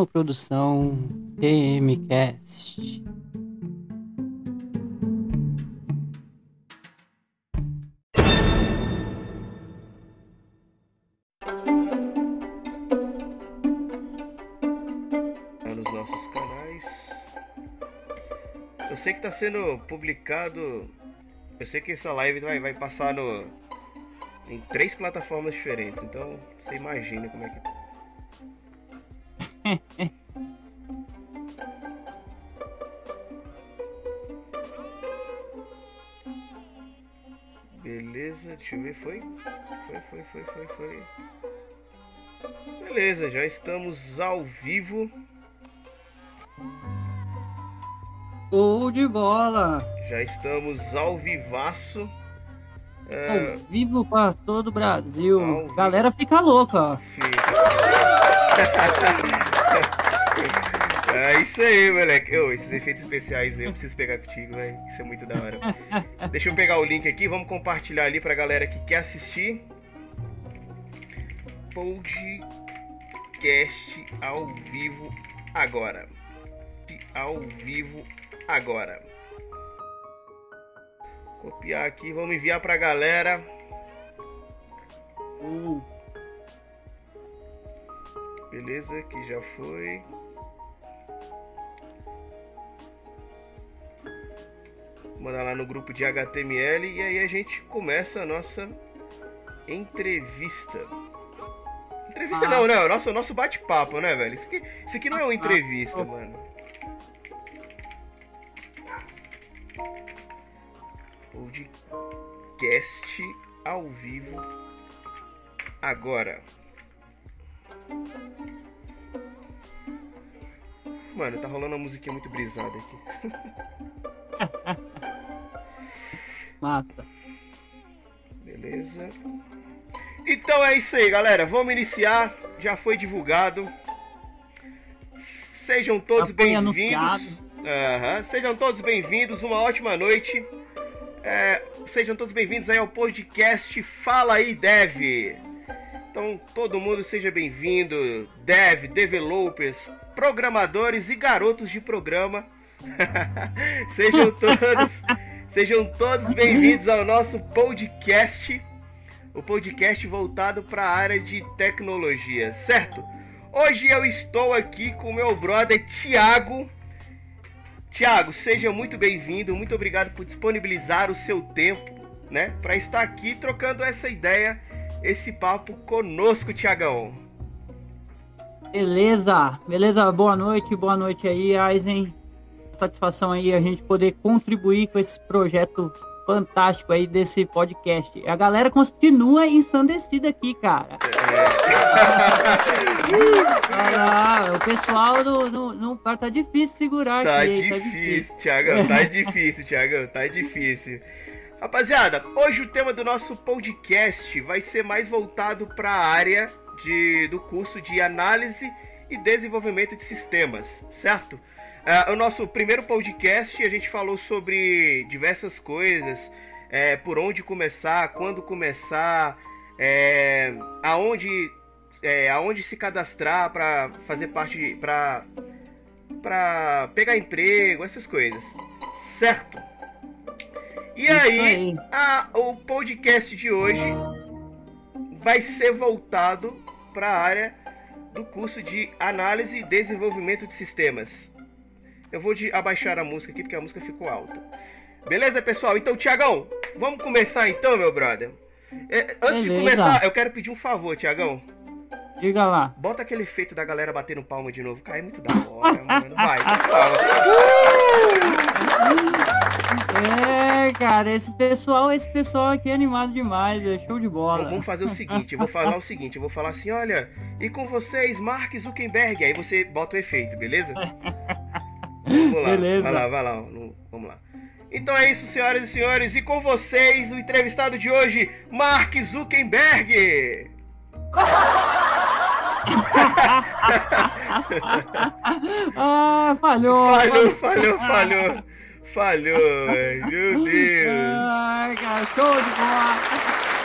uma produção PMcast. nos nossos canais. Eu sei que está sendo publicado. Eu sei que essa live vai, vai passar no, em três plataformas diferentes, então você imagina como é que. Beleza, deixa eu ver, foi? Foi, foi, foi, foi, foi. Beleza, já estamos ao vivo. Show de bola! Já estamos ao vivaço. É... Ao vivo para todo o Brasil. Ao Galera fica louca. Fica. é isso aí, moleque. Ô, esses efeitos especiais aí eu preciso pegar contigo, velho. Isso é muito da hora. Deixa eu pegar o link aqui, vamos compartilhar ali pra galera que quer assistir. Podcast ao vivo agora. Ao vivo agora. Copiar aqui, vamos enviar pra galera. Uh. Beleza, que já foi. Mandar lá no grupo de HTML e aí a gente começa a nossa entrevista. Entrevista Ah. não, né? Nosso, nosso bate-papo, né, velho? Isso aqui, isso aqui não é uma entrevista, Ah. mano. Podcast ao vivo agora. Mano, tá rolando uma musiquinha muito brisada aqui. Mata. Beleza. Então é isso aí, galera. Vamos iniciar. Já foi divulgado. Sejam todos bem-vindos. Aham. Sejam todos bem-vindos. Uma ótima noite. É, sejam todos bem-vindos aí ao podcast Fala aí, Dev. Então, todo mundo seja bem-vindo. Dev, developers, programadores e garotos de programa. sejam todos, sejam todos bem-vindos ao nosso podcast. O podcast voltado para a área de tecnologia, certo? Hoje eu estou aqui com meu brother Thiago. Tiago, seja muito bem-vindo, muito obrigado por disponibilizar o seu tempo, né, para estar aqui trocando essa ideia, esse papo conosco, Tiagão. Beleza, beleza, boa noite, boa noite aí, Aizen. Satisfação aí a gente poder contribuir com esse projeto fantástico aí desse podcast. A galera continua ensandecida aqui, cara. Ah, o pessoal não, não, não tá difícil segurar Tá aqui. difícil, Tiagão, tá difícil, Tiagão, tá difícil. Rapaziada, hoje o tema do nosso podcast vai ser mais voltado para a área de, do curso de análise e desenvolvimento de sistemas, certo? Ah, o nosso primeiro podcast a gente falou sobre diversas coisas, é, por onde começar, quando começar, é, aonde, é, aonde se cadastrar para fazer parte, para para pegar emprego, essas coisas, certo? E Isso aí. a- o podcast de hoje vai ser voltado para a área do curso de análise e desenvolvimento de sistemas. Eu vou de abaixar a música aqui porque a música ficou alta. Beleza, pessoal? Então, Tiagão, vamos começar então, meu brother? É, antes de Beleza. começar, eu quero pedir um favor, Tiagão. Diga lá. Bota aquele efeito da galera batendo palma de novo. Cara, é muito da hora, mano. Vai, por favor. É, cara, esse pessoal, esse pessoal aqui é animado demais, é show de bola. Vamos fazer o seguinte, eu vou falar o seguinte, eu vou falar assim, olha, e com vocês, Mark Zuckerberg, aí você bota o efeito, beleza? Vamos lá, Beleza. vai lá, vai lá, vamos lá. Então é isso, senhoras e senhores, e com vocês, o entrevistado de hoje, Mark Zuckerberg! Ah, falhou. Falhou, falhou, falhou, falhou, velho, meu Deus! Ai, cara, show de bola.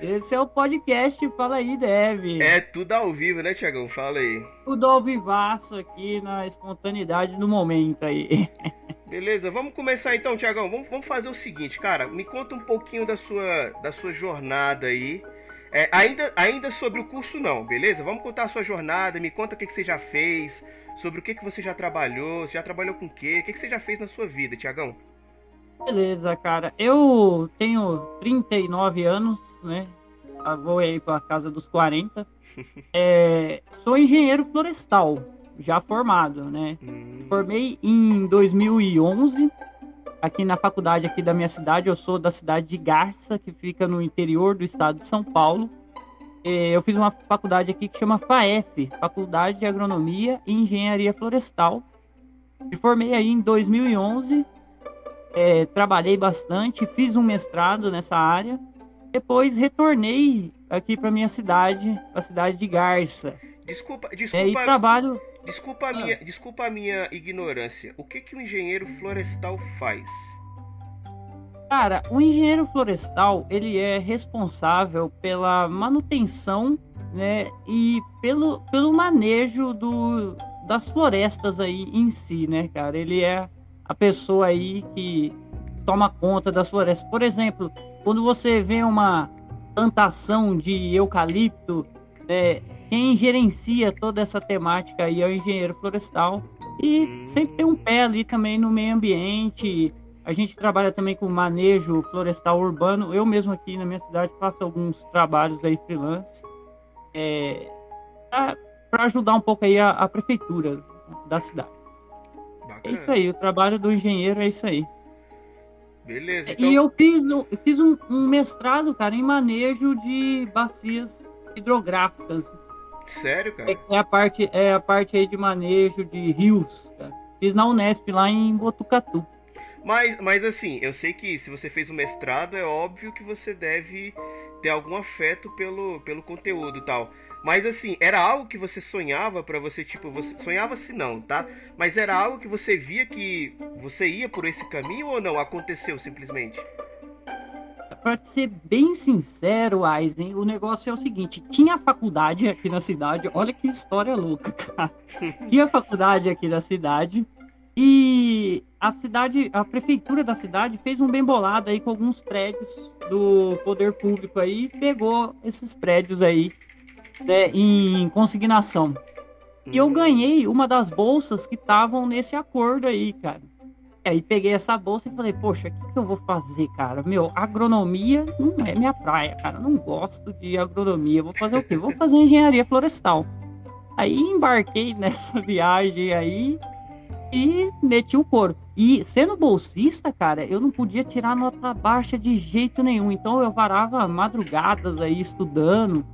Esse é o podcast Fala aí, Deve. É tudo ao vivo, né, Tiagão? Fala aí. Tudo ao vivaço aqui na espontaneidade do momento aí. Beleza, vamos começar então, Tiagão. Vamos, vamos fazer o seguinte, cara. Me conta um pouquinho da sua, da sua jornada aí. É, ainda, ainda sobre o curso não, beleza? Vamos contar a sua jornada, me conta o que, que você já fez, sobre o que, que você já trabalhou, você já trabalhou com o quê, o que, que você já fez na sua vida, Tiagão? Beleza, cara. Eu tenho 39 anos, né? Vou aí para casa dos 40. É, sou engenheiro florestal, já formado, né? Hum. Formei em 2011 aqui na faculdade aqui da minha cidade. Eu sou da cidade de Garça, que fica no interior do estado de São Paulo. É, eu fiz uma faculdade aqui que chama FAEF, Faculdade de Agronomia e Engenharia Florestal. Me formei aí em 2011 é, trabalhei bastante, fiz um mestrado nessa área. Depois retornei aqui para minha cidade, a cidade de Garça. Desculpa, desculpa. É, e trabalho. Desculpa a, minha, ah. desculpa a minha ignorância. O que que o engenheiro florestal faz? Cara, o engenheiro florestal ele é responsável pela manutenção, né, e pelo, pelo manejo do, das florestas aí em si, né, cara? Ele é a pessoa aí que toma conta das florestas. Por exemplo, quando você vê uma plantação de eucalipto, né, quem gerencia toda essa temática aí é o engenheiro florestal e sempre tem um pé ali também no meio ambiente. A gente trabalha também com manejo florestal urbano. Eu mesmo aqui na minha cidade faço alguns trabalhos aí freelance é, para ajudar um pouco aí a, a prefeitura da cidade. É isso aí, o trabalho do engenheiro é isso aí. Beleza. Então... E eu fiz, eu fiz um, um, mestrado, cara, em manejo de bacias hidrográficas. Sério, cara? É, é a parte, é a parte aí de manejo de rios, cara. Fiz na Unesp lá em Botucatu. Mas, mas assim, eu sei que se você fez o um mestrado, é óbvio que você deve ter algum afeto pelo, pelo conteúdo e tal. Mas assim, era algo que você sonhava para você, tipo, você sonhava se não, tá? Mas era algo que você via que você ia por esse caminho ou não? Aconteceu simplesmente? Para ser bem sincero, Eisen, o negócio é o seguinte: tinha faculdade aqui na cidade, olha que história louca, cara. tinha faculdade aqui na cidade e a cidade, a prefeitura da cidade fez um bem bolado aí com alguns prédios do poder público aí, pegou esses prédios aí né, em consignação. E eu ganhei uma das bolsas que estavam nesse acordo aí, cara. E aí peguei essa bolsa e falei, poxa, o que, que, eu vou fazer, cara? Meu, agronomia não é minha praia, cara. Eu não gosto de agronomia. Vou fazer o quê? Vou fazer engenharia florestal. Aí embarquei nessa viagem aí e meti o couro. E sendo bolsista, cara, eu não podia tirar nota baixa de jeito nenhum. Então eu varava madrugadas aí estudando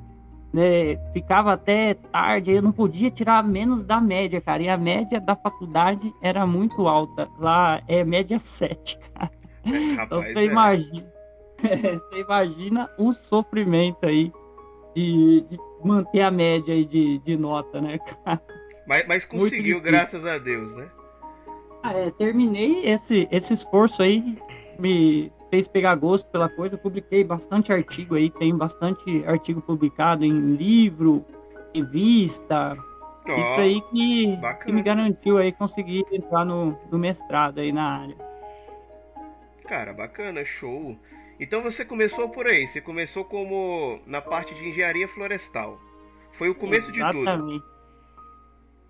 né, ficava até tarde, eu não podia tirar menos da média, cara. E a média da faculdade era muito alta. Lá é média 7, cara. É, então você é. imagina. você imagina o sofrimento aí de, de, manter a média aí de, de nota, né, cara? Mas, mas conseguiu, graças a Deus, né? Ah, é, terminei esse, esse esforço aí, me fez pegar gosto pela coisa. Eu publiquei bastante artigo aí, tem bastante artigo publicado em livro, revista. Oh, Isso aí que, que, me garantiu aí conseguir entrar no, no mestrado aí na área. Cara, bacana, show. Então você começou por aí, você começou como na parte de engenharia florestal. Foi o começo Exatamente. de tudo.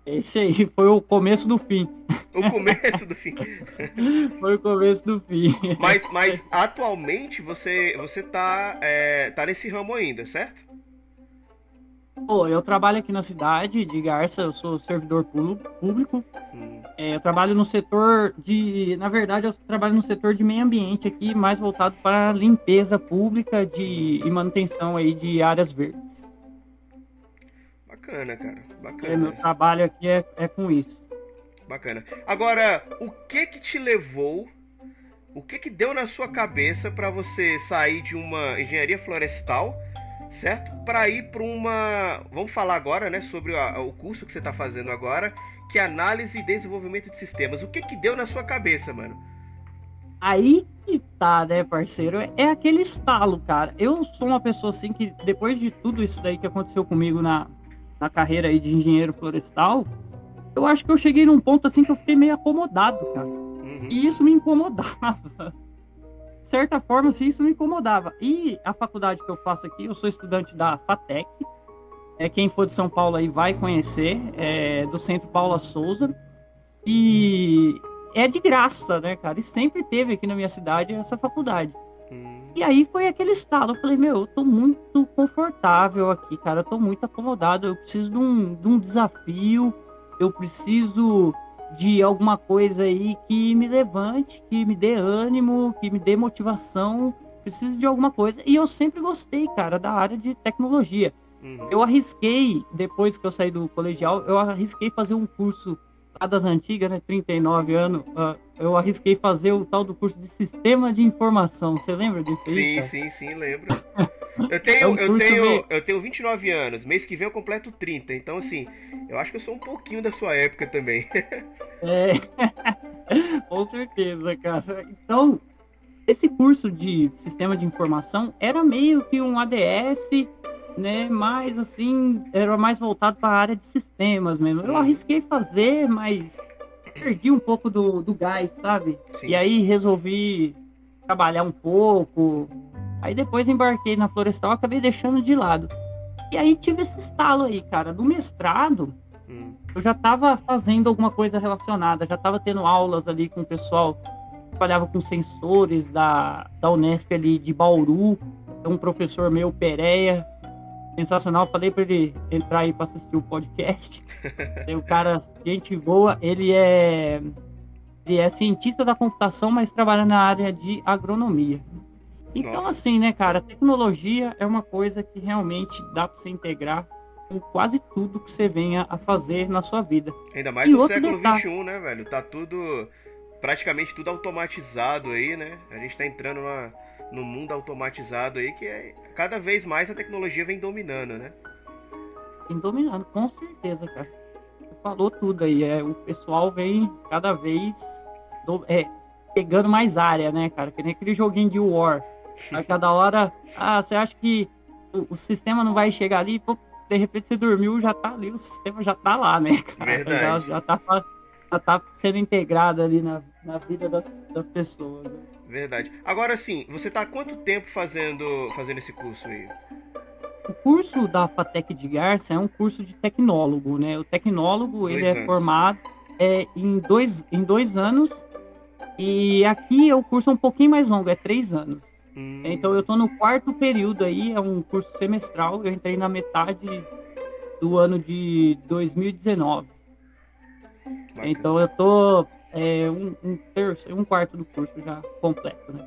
Esse aí foi o começo do fim. O começo do fim. foi o começo do fim. Mas, mas atualmente você, você tá, é, tá nesse ramo ainda, certo? Pô, eu trabalho aqui na cidade de Garça, eu sou servidor público. Hum. É, eu trabalho no setor de. Na verdade, eu trabalho no setor de meio ambiente aqui, mais voltado para limpeza pública de, e manutenção aí de áreas verdes. Bacana, cara. Bacana. É, meu trabalho aqui é, é com isso. Bacana. Agora, o que que te levou, o que que deu na sua cabeça para você sair de uma engenharia florestal, certo? Para ir para uma, vamos falar agora, né, sobre a, o curso que você está fazendo agora, que é análise e desenvolvimento de sistemas. O que que deu na sua cabeça, mano? Aí que tá, né, parceiro? É, é aquele estalo, cara. Eu sou uma pessoa assim que, depois de tudo isso daí que aconteceu comigo na, na carreira aí de engenheiro florestal, eu acho que eu cheguei num ponto assim que eu fiquei meio acomodado, cara. Uhum. E isso me incomodava. De certa forma, assim, isso me incomodava. E a faculdade que eu faço aqui, eu sou estudante da FATEC. É, quem for de São Paulo aí vai conhecer, é, do Centro Paula Souza. E é de graça, né, cara? E sempre teve aqui na minha cidade essa faculdade. E aí foi aquele estado. Eu falei, meu, eu tô muito confortável aqui, cara. Eu tô muito acomodado. Eu preciso de um, de um desafio. Eu preciso de alguma coisa aí que me levante, que me dê ânimo, que me dê motivação. Preciso de alguma coisa. E eu sempre gostei, cara, da área de tecnologia. Uhum. Eu arrisquei, depois que eu saí do colegial, eu arrisquei fazer um curso lá das antigas, né? 39 anos. Uh, eu arrisquei fazer o tal do curso de sistema de informação. Você lembra disso aí? Sim, cara? sim, sim, lembro. Eu tenho, é um eu, tenho, meio... eu tenho 29 anos, mês que vem eu completo 30, então assim, eu acho que eu sou um pouquinho da sua época também. É, com certeza, cara. Então, esse curso de sistema de informação era meio que um ADS né? Mais assim, era mais voltado para a área de sistemas mesmo. Eu arrisquei fazer, mas perdi um pouco do, do gás, sabe? Sim. E aí resolvi trabalhar um pouco. Aí depois embarquei na Florestal, acabei deixando de lado. E aí tive esse estalo aí, cara. Do mestrado, hum. eu já estava fazendo alguma coisa relacionada, já estava tendo aulas ali com o pessoal que trabalhava com sensores da, da Unesp ali de Bauru. Um professor meu, Pereia, sensacional. Falei para ele entrar aí para assistir o podcast. Tem o cara, gente boa, ele é ele é cientista da computação, mas trabalha na área de agronomia. Então, Nossa. assim, né, cara, tecnologia é uma coisa que realmente dá para você integrar com quase tudo que você venha a fazer na sua vida. Ainda mais e no século XXI, né, velho? Tá tudo, praticamente tudo automatizado aí, né? A gente tá entrando numa, no mundo automatizado aí que é, cada vez mais a tecnologia vem dominando, né? Vem dominando, com certeza, cara. Você falou tudo aí. É, o pessoal vem cada vez do, é, pegando mais área, né, cara? Que nem aquele joguinho de War. A cada hora, ah, você acha que o, o sistema não vai chegar ali? Pô, de repente você dormiu, já tá ali, o sistema já tá lá, né, cara? Verdade. Já, já, tá, já tá sendo integrado ali na, na vida das, das pessoas. Né? Verdade. Agora sim, você tá há quanto tempo fazendo, fazendo esse curso aí? O curso da FATEC de Garça é um curso de tecnólogo, né? O tecnólogo, dois ele é anos. é formado é, em, dois, em dois anos e aqui o curso é um pouquinho mais longo, é três anos. Hum. Então eu tô no quarto período aí, é um curso semestral, eu entrei na metade do ano de 2019. Bacana. Então eu tô é, um, um, terço, um quarto do curso já completo, né?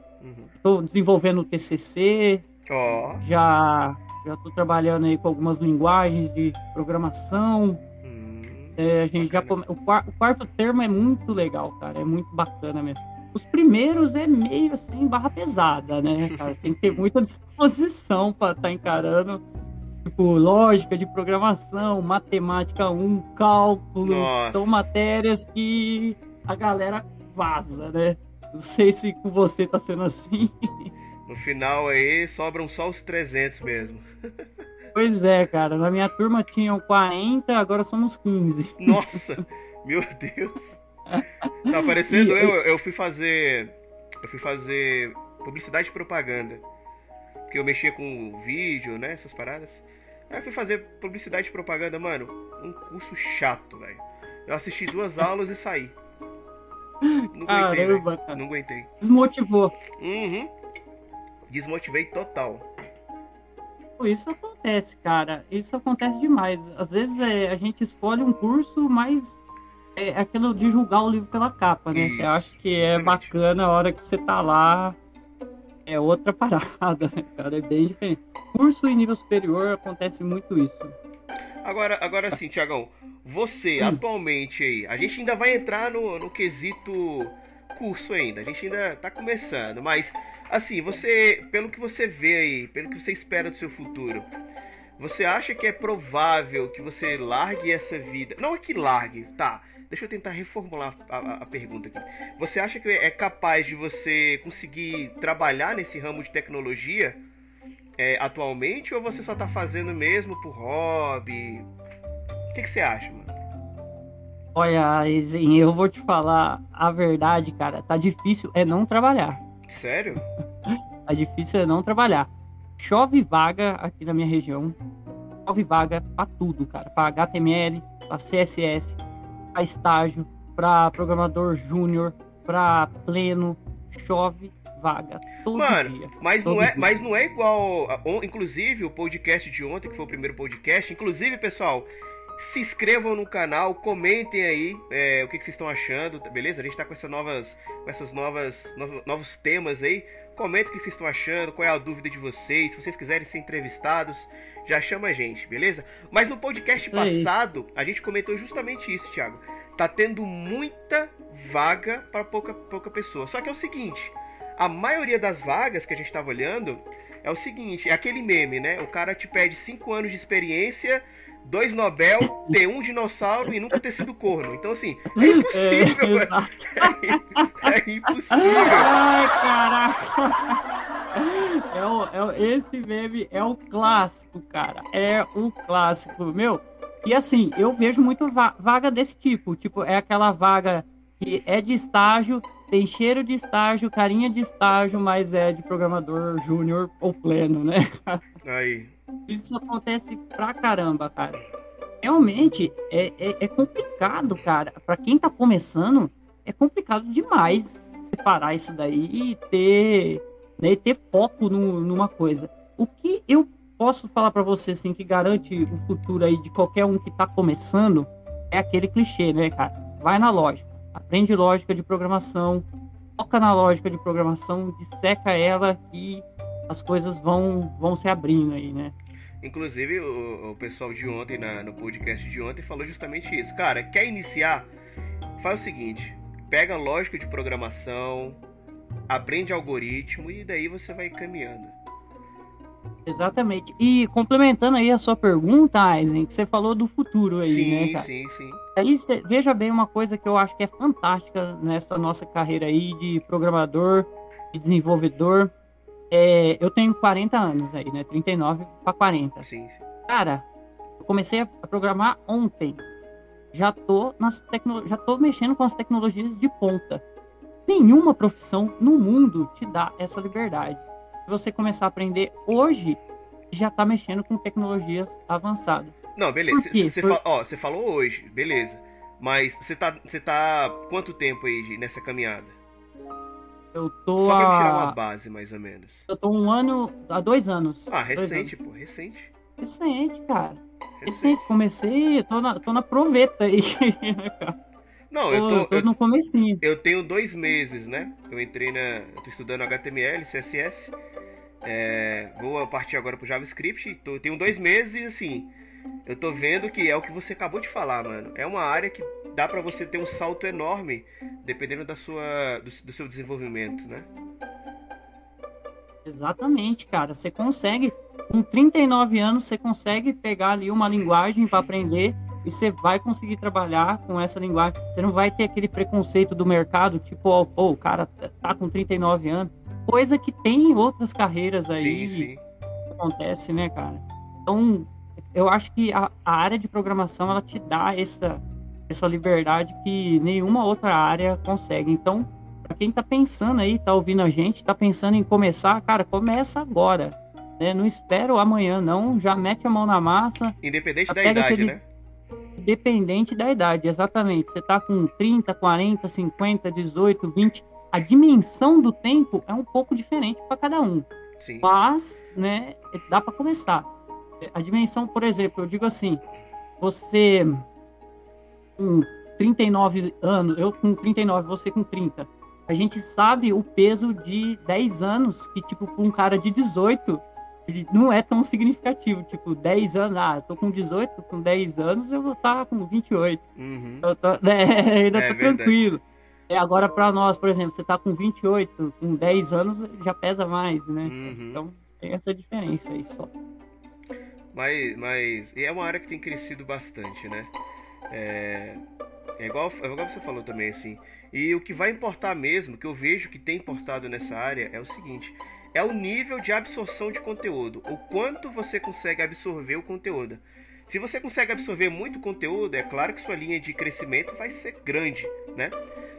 Estou uhum. desenvolvendo o TCC, oh. já já estou trabalhando aí com algumas linguagens de programação. Hum, é, a gente já come... o, o, quarto termo é muito legal, cara, é muito bacana mesmo. Os primeiros é meio assim barra pesada, né, cara? Tem que ter muita disposição para estar tá encarando tipo lógica de programação, matemática 1, cálculo, Nossa. são matérias que a galera vaza, né? Não sei se com você tá sendo assim. No final aí sobram só os 300 mesmo. Pois é, cara. Na minha turma tinham 40, agora somos 15. Nossa, meu Deus. Tá parecendo eu, eu fui fazer. Eu fui fazer publicidade e propaganda. Porque eu mexia com vídeo, né? Essas paradas. Aí eu fui fazer publicidade e propaganda, mano. Um curso chato, velho. Eu assisti duas aulas e saí. Não aguentei, Caramba, cara. Não aguentei. Desmotivou. Uhum. Desmotivei total. Isso acontece, cara. Isso acontece demais. Às vezes é, a gente escolhe um curso, mas é aquilo de julgar o livro pela capa, né? Isso, você acha que é bacana a hora que você tá lá. É outra parada, né, cara? É bem diferente. Curso em nível superior acontece muito isso. Agora, agora sim, Tiagão, você hum. atualmente aí, a gente ainda vai entrar no, no quesito curso ainda, a gente ainda tá começando, mas assim, você, pelo que você vê aí, pelo que você espera do seu futuro, você acha que é provável que você largue essa vida? Não é que largue, tá? deixa eu tentar reformular a, a, a, pergunta aqui. Você acha que é capaz de você conseguir trabalhar nesse ramo de tecnologia é, atualmente ou você só tá fazendo mesmo por hobby? O que, que você acha, mano? Olha, eu vou te falar a verdade, cara. Tá difícil é não trabalhar. Sério? tá difícil é não trabalhar. Chove vaga aqui na minha região. Chove vaga pra tudo, cara. Pra HTML, pra CSS, pra estágio, pra programador júnior, pra pleno. Chove vaga todo Mano, dia. Mas, todo não é, mas não é igual. Inclusive, o podcast de ontem, que foi o primeiro podcast. Inclusive, pessoal, se inscrevam no canal, comentem aí é, o que, que, vocês estão achando, beleza? A gente tá com essas novas, com essas novas, novos, novos temas aí. Comentem o que vocês estão achando, qual é a dúvida de vocês. Se vocês quiserem ser entrevistados, já chama a gente, beleza? Mas no podcast passado, a gente comentou justamente isso, Thiago. Tá tendo muita vaga para pouca, pouca pessoa. Só que é o seguinte, a maioria das vagas que a gente estava olhando é o seguinte, é aquele meme, né? O cara te pede 5 anos de experiência dois Nobel, ter um dinossauro e nunca ter sido corno. Então, assim, é impossível. É, é, é impossível. Ai, caraca. É o, é esse meme é o clássico, cara. É o clássico, meu. E assim, eu vejo muito va vaga desse tipo. Tipo, é aquela vaga que é de estágio, tem cheiro de estágio, carinha de estágio, mas é de programador júnior ou pleno, né? Aí. Isso acontece pra caramba, cara. Realmente é, é, é complicado, cara. Para quem tá começando, é complicado demais separar isso daí e ter, né, ter foco no, numa coisa. O que eu posso falar para você, assim, que garante o futuro aí de qualquer um que tá começando, é aquele clichê, né, cara? Vai na lógica. Aprende lógica de programação, foca na lógica de programação, disseca ela e as coisas vão, vão se abrindo aí, né? Inclusive, o, o pessoal de ontem, na, no podcast de ontem, falou justamente isso. Cara, quer iniciar? Faz o seguinte: pega lógica de programação, aprende algoritmo e daí você vai caminhando. Exatamente. E complementando aí a sua pergunta, Aizen, que você falou do futuro aí, sim, né, cara? Sim, sim, Aí cê, veja bem uma coisa que eu acho que é fantástica nessa nossa carreira aí de programador, de desenvolvedor, é, eu tenho 40 anos aí, né? 39 para 40. Sim, sim. Cara, eu comecei a programar ontem. Já tô, nas tecno... já tô mexendo com as tecnologias de ponta. Nenhuma profissão no mundo te dá essa liberdade. Você começar a aprender hoje, já tá mexendo com tecnologias avançadas. Não, beleza. Você Por... Fa... falou hoje, beleza. Mas você tá, você tá quanto tempo aí nessa caminhada? Eu tô. Só pra a... tirar uma base, mais ou menos. Eu tô um ano. há dois anos. Ah, recente, pô, recente. Recente, cara. Recente. recente. Comecei, tô na, tô na proveta aí, cara? Não, eu tô, tô no comecinho. Eu tenho dois meses, né? Eu entrei na. Eu tô estudando HTML, CSS. É, vou partir agora pro JavaScript. Tô, tenho dois meses e assim. Eu tô vendo que é o que você acabou de falar, mano. É uma área que dá para você ter um salto enorme dependendo da sua, do, do seu desenvolvimento, né? Exatamente, cara. Você consegue, com 39 anos, você consegue pegar ali uma linguagem para aprender e você vai conseguir trabalhar com essa linguagem. Você não vai ter aquele preconceito do mercado, tipo, oh, oh, o cara tá com 39 anos. Coisa que tem em outras carreiras aí. Sim, sim. Acontece, né, cara? Então, eu acho que a, a área de programação, ela te dá essa, essa liberdade que nenhuma outra área consegue. Então, para quem está pensando aí, está ouvindo a gente, está pensando em começar, cara, começa agora. Né? Não espera o amanhã, não. Já mete a mão na massa. Independente da idade, aquele... né? Independente da idade, exatamente. Você está com 30, 40, 50, 18, 20. A dimensão do tempo é um pouco diferente para cada um. Sim. Mas, né, dá para começar. A dimensão, por exemplo, eu digo assim, você com 39 anos, eu com 39, você com 30, a gente sabe o peso de 10 anos, que, tipo, para um cara de 18, não é tão significativo. Tipo, 10 anos, ah, tô com 18, com 10 anos eu vou estar tá com 28. Uhum. Eu tô, né, ainda é, tô tranquilo. É, agora, para nós, por exemplo, você tá com 28, com 10 anos já pesa mais, né? Uhum. Então, tem essa diferença aí só. Mas, mas e é uma área que tem crescido bastante, né? É, É igual, é igual você falou também, assim. E o que vai importar mesmo, que eu vejo que tem importado nessa área, é o seguinte: é o nível de absorção de conteúdo. O quanto você consegue absorver o conteúdo. Se você consegue absorver muito conteúdo, é claro que sua linha de crescimento vai ser grande, né?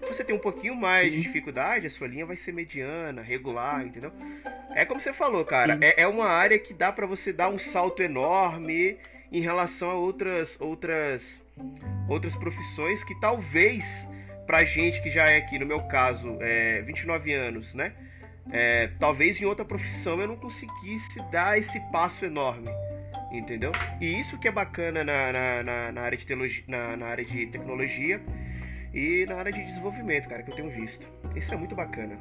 Se você tem um pouquinho mais de dificuldade, a sua linha vai ser mediana, regular, entendeu? É como você falou, cara, é, é, uma área que dá para você dar um salto enorme em relação a outras outras outras profissões que talvez pra gente que já é aqui, no meu caso, é, 29 anos, né? É, talvez em outra profissão eu não conseguisse dar esse passo enorme entendeu? E isso que é bacana na, na, na, na área, de teologia, na, na, área de tecnologia e na área de desenvolvimento, cara, que eu tenho visto. Isso é muito bacana.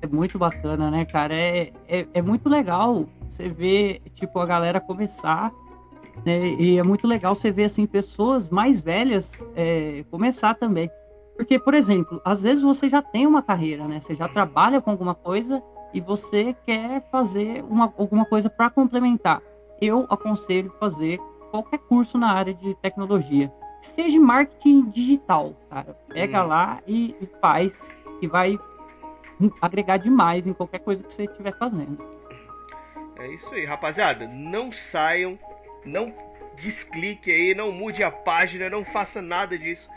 É muito bacana, né, cara? É, é, é muito legal você ver, tipo, a galera começar, né? E é muito legal você ver, assim, pessoas mais velhas é, começar também. Porque, por exemplo, às vezes você já tem uma carreira, né? Você já trabalha com alguma coisa e você quer fazer uma, alguma coisa para complementar eu aconselho fazer qualquer curso na área de tecnologia. Seja marketing digital, cara. Pega hum. lá e, e faz, que vai agregar demais em qualquer coisa que você estiver fazendo. É isso aí, rapaziada. Não saiam, não desclique aí, não mude a página, não faça nada disso.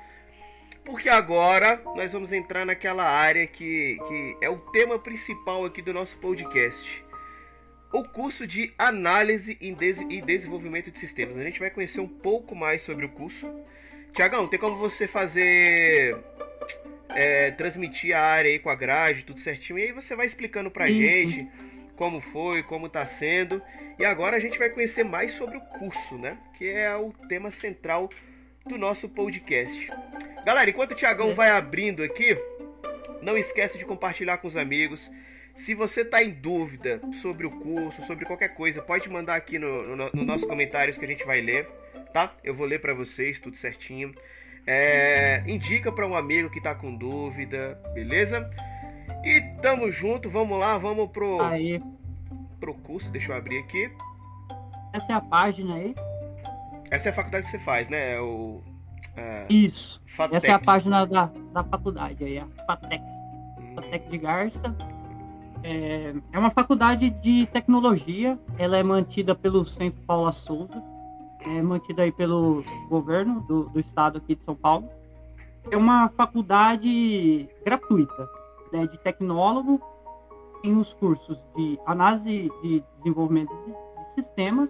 Porque agora nós vamos entrar naquela área que, que é o tema principal aqui do nosso podcast o curso de Análise e Desenvolvimento de Sistemas. A gente vai conhecer um pouco mais sobre o curso. Tiagão, tem como você fazer. É, transmitir a área aí com a grade, tudo certinho. E aí você vai explicando pra Isso. gente como foi, como tá sendo. E agora a gente vai conhecer mais sobre o curso, né? Que é o tema central do nosso podcast. Galera, enquanto o Tiagão é. vai abrindo aqui, não esquece de compartilhar com os amigos se você está em dúvida sobre o curso, sobre qualquer coisa, pode mandar aqui no, no, no nossos comentários que a gente vai ler, tá? Eu vou ler para vocês tudo certinho. É, indica para um amigo que está com dúvida, beleza? E tamo junto, vamos lá, vamos pro aí. pro curso. Deixa eu abrir aqui. Essa é a página aí. Essa é a faculdade que você faz, né? É o é, Isso. Fatec. Essa é a página da, da faculdade aí, a Fatec. Hum. Fatec de Garça. É, é uma faculdade de tecnologia, ela é mantida pelo Centro Paula Souza, é mantida aí pelo governo do, do estado aqui de São Paulo. É uma faculdade gratuita, né, de tecnólogo, tem os cursos de análise de desenvolvimento de, sistemas,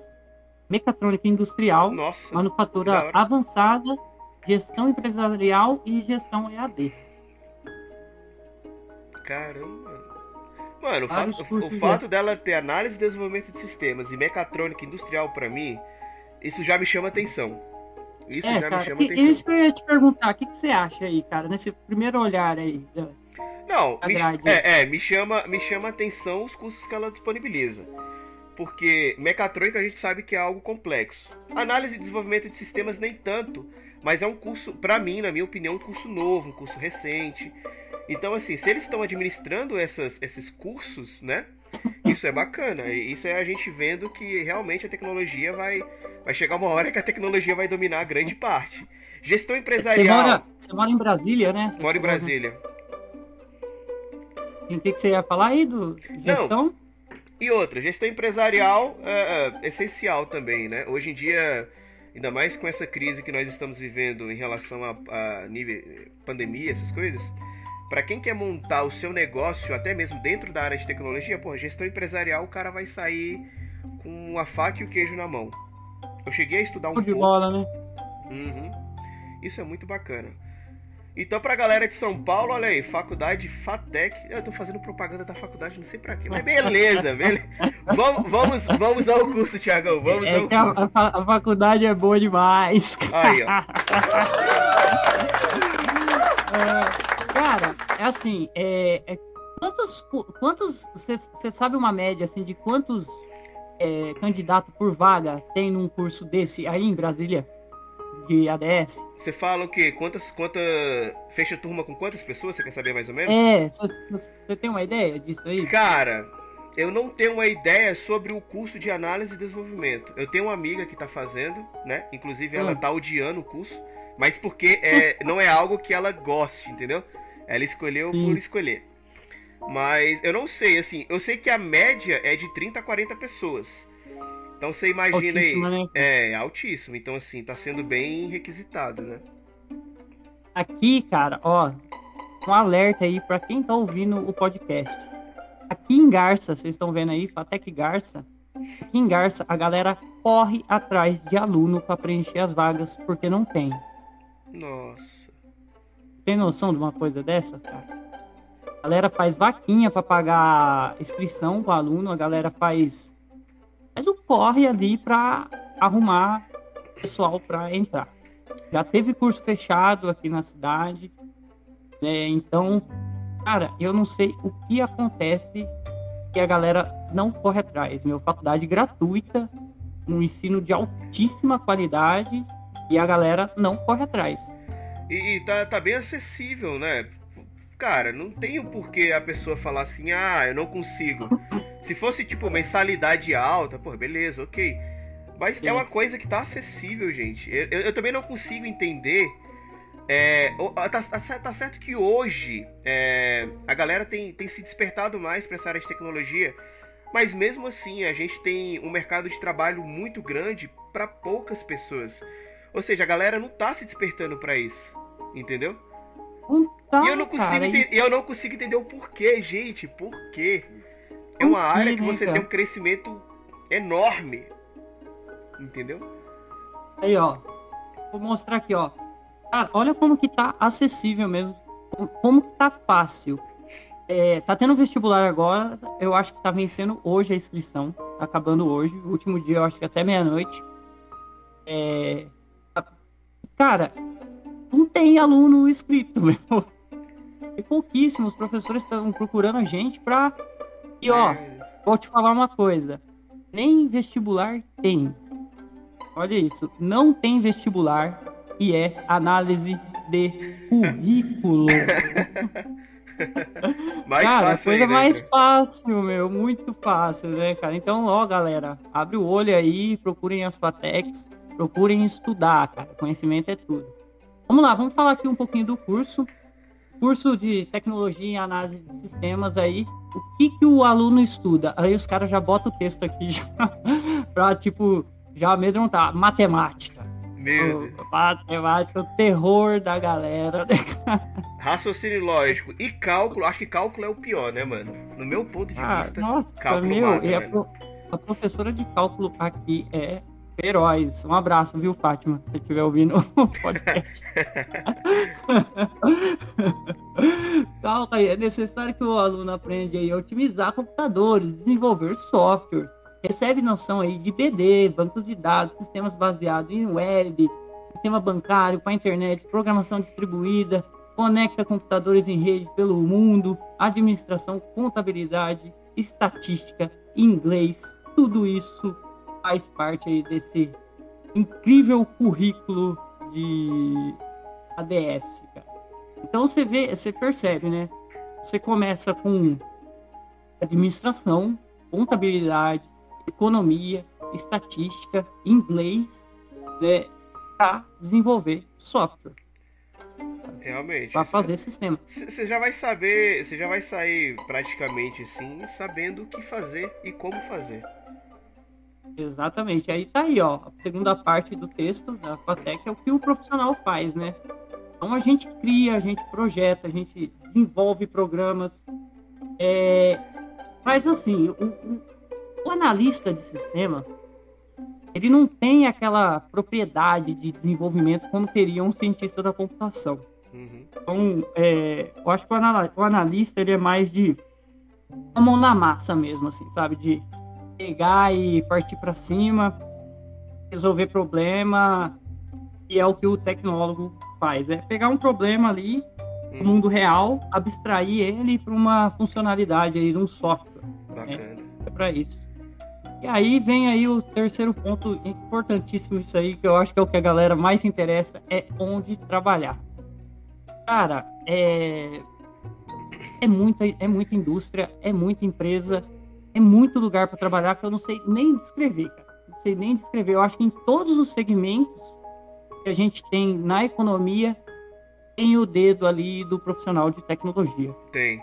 mecatrônica industrial, Nossa, manufatura avançada, gestão empresarial e gestão EAD. Caramba! Mano, o fato, o, fato dela ter análise e desenvolvimento de sistemas e mecatrônica industrial para mim, isso já me chama atenção. Isso é, já cara, me chama atenção. Isso que eu ia te perguntar, o que, que você acha aí, cara, nesse primeiro olhar aí? Da, Não, me, é, é, me chama, me chama atenção os custos que ela disponibiliza. Porque mecatrônica a gente sabe que é algo complexo. Análise e desenvolvimento de sistemas nem tanto, mas é um curso, para mim, na minha opinião, um curso novo, um curso recente. Então, assim, se eles estão administrando essas, esses cursos, né? Isso é bacana. Isso é a gente vendo que realmente a tecnologia vai, vai chegar uma hora que a tecnologia vai dominar a grande parte. Gestão empresarial. Você mora, você mora em Brasília, né? Você mora em Brasília. E o que, que você ia falar aí do gestão? Não. E outra, gestão empresarial é, é essencial também, né? Hoje em dia, ainda mais com essa crise que nós estamos vivendo em relação a, a nível pandemia, essas coisas, para quem quer montar o seu negócio, até mesmo dentro da área de tecnologia, pô, gestão empresarial, o cara vai sair com a faca e o queijo na mão. Eu cheguei a estudar um de pouco. bola, né? Uhum. Isso é muito bacana. Então, pra galera de São Paulo, olha aí, faculdade FATEC. Eu tô fazendo propaganda da faculdade, não sei pra quê, mas beleza, beleza. vamos, vamos, vamos ao curso, Tiagão, vamos é ao curso. A, a, faculdade é boa demais. Aí, ó. é... Cara, é assim, é, é quantos, quantos, você sabe uma média assim de quantos é, candidatos por vaga tem num curso desse aí em Brasília de ADS? Você fala o quê? Quantas, quanta fecha turma com quantas pessoas? Você quer saber mais ou menos? É, você tem uma ideia disso aí? Cara, eu não tenho uma ideia sobre o curso de análise e desenvolvimento. Eu tenho uma amiga que está fazendo, né? Inclusive ela está hum. odiando o curso Mas porque é, não é algo que ela goste, entendeu? Ela escolheu Sim. por escolher. Mas eu não sei, assim, eu sei que a média é de 30 a 40 pessoas. Então você imagina Altíssima, aí. Né? É, altíssimo. Então, assim, tá sendo bem requisitado, né? Aqui, cara, ó, um alerta aí para quem tá ouvindo o podcast. Aqui em Garça, vocês estão vendo aí, Fatec Garça. Aqui em Garça, a galera corre atrás de aluno para preencher as vagas porque não tem. Nossa. Tem noção de uma coisa dessa, cara? A galera faz vaquinha para pagar inscrição pro aluno, a galera faz faz o corre ali para arrumar pessoal para entrar. Já teve curso fechado aqui na cidade, né? Então, cara, eu não sei o que acontece que a galera não corre atrás. Meu faculdade gratuita, um ensino de altíssima qualidade e a galera não corre atrás. E, e tá, tá bem acessível, né? Cara, não tem o porquê a pessoa falar assim, ah, eu não consigo. Se fosse, tipo, mensalidade alta, pô, beleza, ok. Mas Sim. é uma coisa que tá acessível, gente. Eu, eu, eu também não consigo entender. É, tá, tá, tá, certo que hoje é, a galera tem, tem se despertado mais para essa área de tecnologia, mas mesmo assim a gente tem um mercado de trabalho muito grande para poucas pessoas. Ou seja, a galera não tá se despertando para isso, entendeu? Tá, e eu não consigo cara, entender, eu não consigo entender o porquê, gente, por quê? É uma área que você tem um crescimento enorme. Entendeu? Aí, ó. Vou mostrar aqui, ó. Cara, olha como que tá acessível mesmo. Como que tá fácil. É, tá tendo vestibular agora. Eu acho que tá vencendo hoje a inscrição. Tá acabando hoje. O último dia, eu acho que até meia-noite. É... Cara, não tem aluno inscrito, meu. E pouquíssimos professores estão procurando a gente pra. E ó, vou te falar uma coisa. Nem vestibular tem. Olha isso. Não tem vestibular e é análise de currículo. mais cara, fácil coisa né, mais fácil, meu, muito fácil, né, cara? Então, ó, galera, abre o olho aí, procurem as Patex, procurem estudar, cara. Conhecimento é tudo. Vamos lá, vamos falar aqui um pouquinho do curso curso de tecnologia e análise de sistemas aí, o que que o aluno estuda? Aí os caras já botam o texto aqui pra, tipo, já amedrontar. Matemática. Meu Deus. Matemática, o terror da galera. Raciocínio lógico e cálculo. Acho que cálculo é o pior, né, mano? No meu ponto de ah, vista, nossa, cálculo meu, mata, e a, pro, a professora de cálculo aqui é Heróis. Um abraço, viu, Fátima? Se você estiver ouvindo o podcast. Calma aí, é necessário que o aluno aprenda a otimizar computadores, desenvolver software, recebe noção aí de BD, bancos de dados, sistemas baseados em web, sistema bancário para internet, programação distribuída, conecta computadores em rede pelo mundo, administração, contabilidade, estatística, inglês, tudo isso faz parte aí desse incrível currículo de ADS, cara. Então você vê, você percebe, né? Você começa com administração, contabilidade, economia, estatística, inglês, né, para desenvolver software. Realmente. Para fazer é... sistema. Você já vai saber, você já vai sair praticamente assim, sabendo o que fazer e como fazer. Exatamente. Aí tá aí, ó. A segunda parte do texto da Fatec é o que o profissional faz, né? Então a gente cria, a gente projeta, a gente desenvolve programas. É... Mas assim, o, o, o analista de sistema, ele não tem aquela propriedade de desenvolvimento como teria um cientista da computação. Uhum. Então, é, eu acho que o analista ele é mais de a mão na massa mesmo, assim, sabe? De pegar e partir para cima, resolver problema, e é o que o tecnólogo faz, é pegar um problema ali no hum. mundo real, abstrair ele para uma funcionalidade aí de um software. Né? É para isso. E aí vem aí o terceiro ponto importantíssimo isso aí, que eu acho que é o que a galera mais interessa, é onde trabalhar. Cara, é é muita é muita indústria, é muita empresa, é muito lugar para trabalhar que eu não sei nem descrever, cara. Não sei nem descrever. Eu acho que em todos os segmentos que a gente tem na economia tem o dedo ali do profissional de tecnologia. Tem.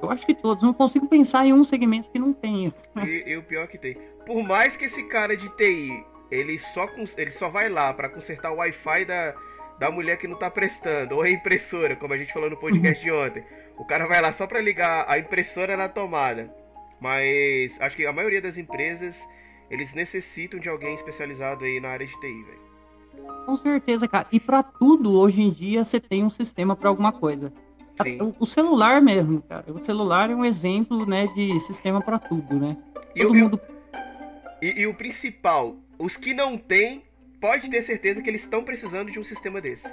Eu acho que todos. Não consigo pensar em um segmento que não tenha. E, e o pior que tem. Por mais que esse cara de TI, ele só, ele só vai lá para consertar o Wi-Fi da, da mulher que não tá prestando, ou a impressora, como a gente falou no podcast de ontem. O cara vai lá só para ligar a impressora na tomada. Mas acho que a maioria das empresas, eles necessitam de alguém especializado aí na área de TI, velho. Com certeza, cara. E para tudo, hoje em dia, você tem um sistema para alguma coisa. O, o, celular mesmo, cara. O celular é um exemplo, né, de sistema para tudo, né? E, Todo mundo... e, e o principal, os que não têm, pode ter certeza que eles estão precisando de um sistema desse.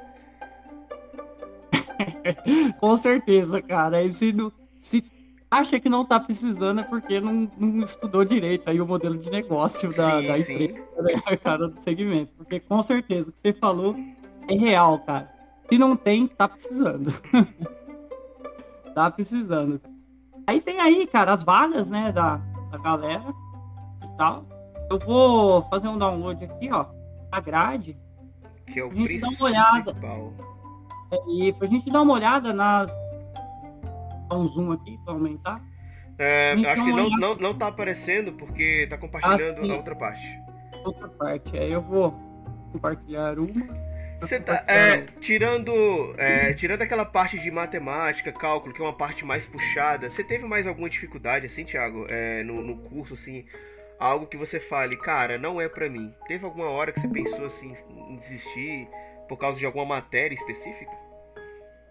Com certeza, cara. E se, se acha que não tá precisando é porque não, não estudou direito aí o modelo de negócio da, sim, da empresa, né, cara, do segmento. Porque com certeza o que você falou é real, cara. Se não tem, tá precisando. tá precisando. Aí tem aí, cara, as vagas, né, da, da galera e tal. Eu vou fazer um download aqui, ó, da grade. Que é o principal. Dar uma olhada. É, e pra gente dar uma olhada nas dar um zoom aqui para aumentar. É, acho que não, não, não tá aparecendo porque tá compartilhando a outra parte. Outra parte, aí eu vou compartilhar uma. Você tá é, tirando, é, tirando aquela parte de matemática, cálculo, que é uma parte mais puxada, você teve mais alguma dificuldade, assim, Thiago, é, no, no curso, assim, algo que você fale, cara, não é para mim? Teve alguma hora que você pensou, assim, em desistir por causa de alguma matéria específica?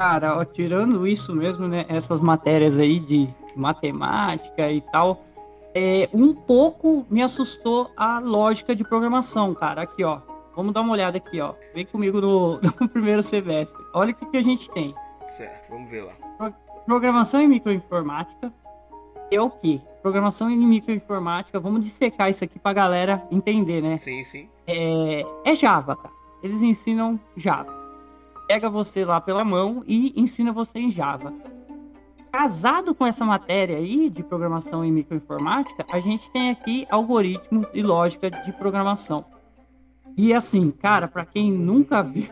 Cara, ó, tirando isso mesmo, né? Essas matérias aí de matemática e tal, é, um pouco me assustou a lógica de programação, cara. Aqui, ó. Vamos dar uma olhada aqui, ó. Vem comigo no, no primeiro semestre. Olha o que, que a gente tem. Certo, vamos ver lá. Programação em microinformática é o quê? Programação em microinformática. Vamos dissecar isso aqui pra galera entender, né? Sim, sim. É, é Java, cara. Eles ensinam Java pega você lá pela mão e ensina você em Java. Casado com essa matéria aí de programação em microinformática, a gente tem aqui algoritmos e lógica de programação. E assim, cara, para quem nunca viu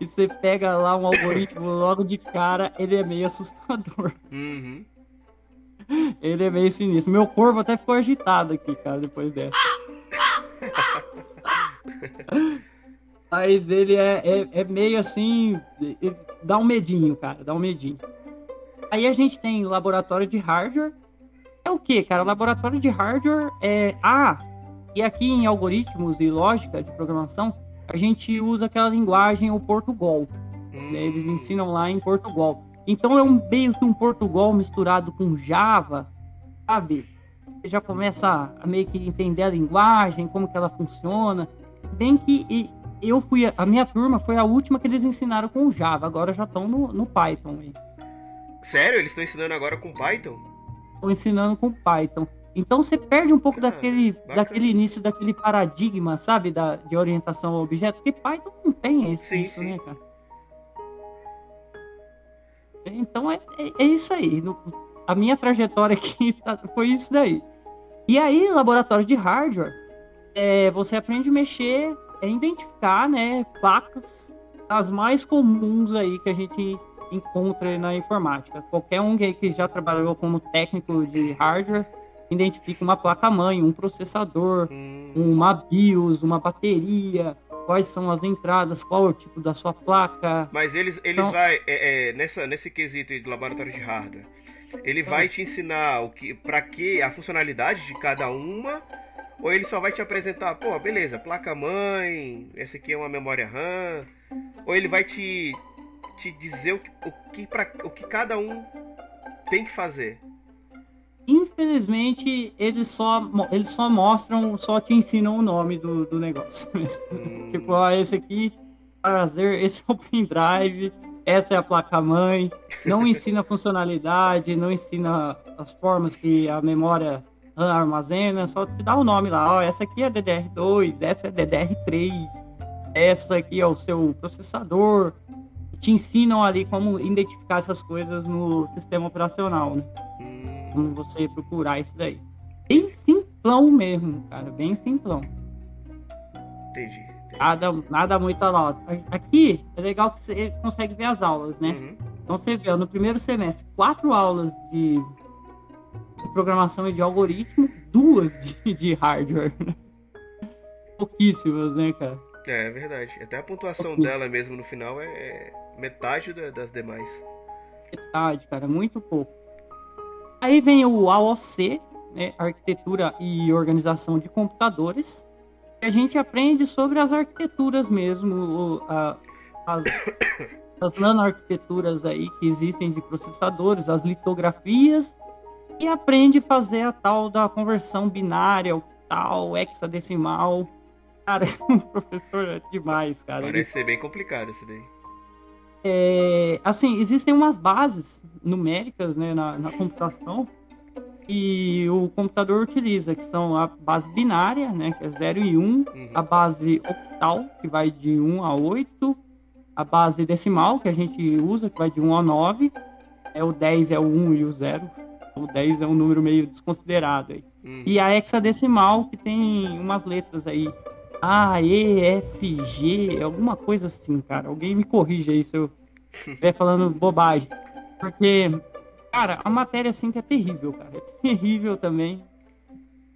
e você pega lá um algoritmo logo de cara, ele é meio assustador. Uhum. Ele é meio sinistro. Meu corpo até ficou agitado aqui, cara, depois dessa. Mas ele é, é, é meio assim. Dá um medinho, cara. Dá um medinho. Aí a gente tem laboratório de hardware. É o que, cara? Laboratório de hardware é. Ah, e aqui em algoritmos e lógica de programação, a gente usa aquela linguagem, o Portugal. Hum. Né? Eles ensinam lá em Portugal. Então é um meio que um Portugal misturado com Java, sabe? Você já começa a meio que entender a linguagem, como que ela funciona. Se bem que eu fui, a minha turma foi a última que eles ensinaram com Java, agora já estão no, no Python. Aí. Sério? Eles estão ensinando agora com Python? Estão ensinando com Python. Então você perde um pouco daquele, daquele início, daquele paradigma, sabe, da, de orientação ao objeto, porque Python não tem esse, sim, isso, sim. né, cara? Então é, é, é isso aí. No, a minha trajetória aqui tá, foi isso daí. E aí, laboratório de hardware, é, você aprende a mexer é identificar, né, placas as mais comuns aí que a gente encontra na informática. Qualquer um que já trabalhou como técnico de hardware identifica uma placa-mãe, um processador, hum. uma BIOS, uma bateria, quais são as entradas, qual é o tipo da sua placa. Mas eles, eles são... vai é, é, nessa, nesse quesito de laboratório de hardware, ele vai te ensinar o que, para que a funcionalidade de cada uma ou ele só vai te apresentar, pô, beleza, placa-mãe, essa aqui é uma memória RAM. Ou ele vai te, te dizer o que, o, que pra, o que cada um tem que fazer. Infelizmente, eles só, eles só mostram, só te ensinam o nome do, do negócio. Hum. tipo, ó, esse aqui, fazer, esse é o pendrive, essa é a placa-mãe. Não ensina a funcionalidade, não ensina as formas que a memória armazena, só te dá o nome lá, ó, essa aqui é DDR2, essa é DDR3, essa aqui é o seu processador. Te ensinam ali como identificar essas coisas no sistema operacional, né? Hum. Como você procurar isso daí. Bem simplão mesmo, cara, bem simplão. Entendi, Nada, nada muito alto. Aqui é legal que você consegue ver as aulas, né? Uhum. Então você vê, no primeiro semestre, quatro aulas de, de programação e de algoritmo, duas de, de hardware. Pouquíssimas, né, cara? É, é verdade. Até a pontuação dela mesmo no final é metade das demais. Metade, cara, muito pouco. Aí vem o AOC, né, Arquitetura e Organização de Computadores. A gente aprende sobre as arquiteturas mesmo, as, as nanoarquiteturas aí que existem de processadores, as litografias, e aprende a fazer a tal da conversão binária, o tal hexadecimal. Cara, um professor é demais, cara. Parece Ele... ser bem complicado esse daí. É, assim, existem umas bases numéricas né, na, na computação e o computador utiliza, que são a base binária, né, que é 0 e 1, um, uhum. a base octal, que vai de 1 a 8, a base decimal, que a gente usa, que vai de 1 a 9, é o 10 é o 1 e o 0, o 10 é um número meio desconsiderado aí. Uhum. E a hexadecimal, que tem umas letras aí, a, E, F, G, alguma coisa assim, cara. Alguém me corrija aí se eu estiver falando bobagem. Porque, cara, a matéria assim que é terrível, cara. É terrível também.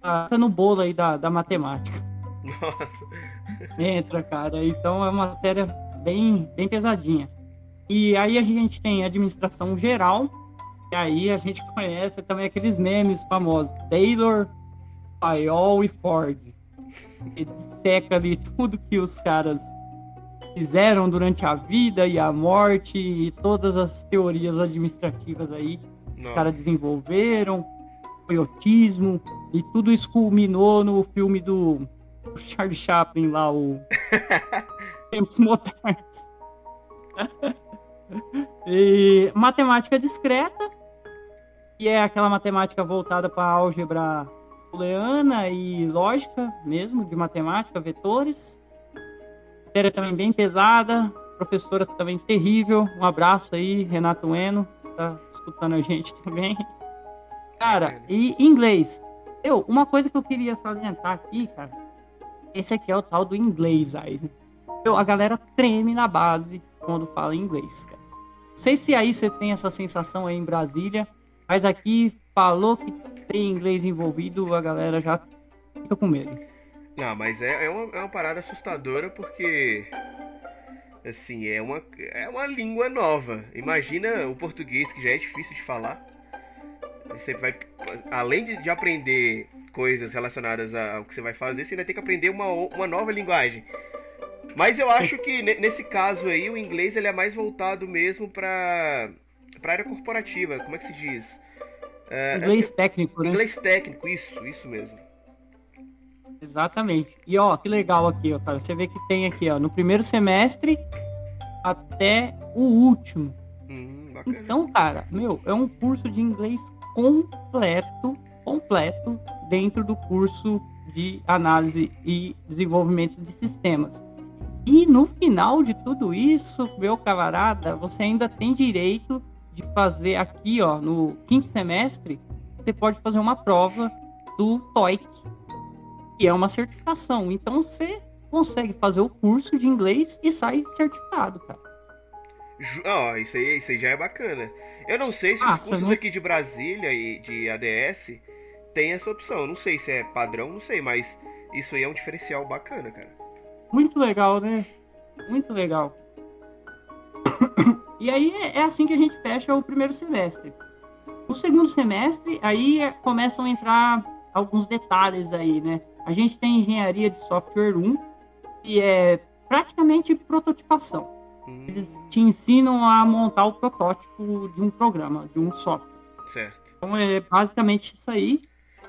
Tá no bolo aí da, da matemática. Nossa. Entra, cara. Então é uma matéria bem, bem pesadinha. E aí a gente tem administração geral, e aí a gente conhece também aqueles memes famosos, Taylor, Payol e Ford. Ele seca ali tudo que os caras fizeram durante a vida e a morte e todas as teorias administrativas aí que os caras desenvolveram, coiotismo, e tudo isso culminou no filme do Charlie Chaplin lá, o Tempos Modernos. e matemática discreta, que é aquela matemática voltada para álgebra booleana e lógica mesmo, de matemática, vetores. Matéria também bem pesada, professora também terrível. Um abraço aí, Renato Eno, tá escutando a gente também. Cara, e inglês. Eu, uma coisa que eu queria salientar aqui, cara, esse aqui é o tal do inglês, Eisen. Eu, a galera treme na base quando fala inglês, cara. Não sei se aí você tem essa sensação aí em Brasília, mas aqui falou que tem inglês envolvido, a galera já fica com medo. Não, mas é, é, uma, é uma parada assustadora porque assim, é uma, é uma língua nova. Imagina o português que já é difícil de falar. Você vai, além de, de aprender coisas relacionadas ao que você vai fazer, você ainda tem que aprender uma, uma nova linguagem. Mas eu acho que nesse caso aí o inglês ele é mais voltado mesmo para para área corporativa. Como é que se diz? É, inglês é, técnico, né? Inglês técnico, isso, isso mesmo. Exatamente. E ó, que legal aqui, ó, cara. Você vê que tem aqui, ó, no primeiro semestre até o último. Hum, então, cara, meu, é um curso de inglês completo, completo dentro do curso de análise e desenvolvimento de sistemas. E no final de tudo isso, meu camarada, você ainda tem direito de fazer aqui, ó, no quinto semestre, você pode fazer uma prova do TOEIC, que é uma certificação. Então você consegue fazer o curso de inglês e sai certificado, cara. Ó, oh, isso aí, isso aí já é bacana. Eu não sei se ah, os cursos não... aqui de Brasília e de ADS tem essa opção. Não sei se é padrão, não sei, mas isso aí é um diferencial bacana, cara. Muito legal, né? Muito legal. E aí é, é assim que a gente fecha o primeiro semestre. No segundo semestre, aí é, começam a entrar alguns detalhes aí, né? A gente tem engenharia de software 1, que é praticamente prototipação. Hum. Eles te ensinam a montar o protótipo de um programa, de um software. Certo. Então é basicamente isso aí.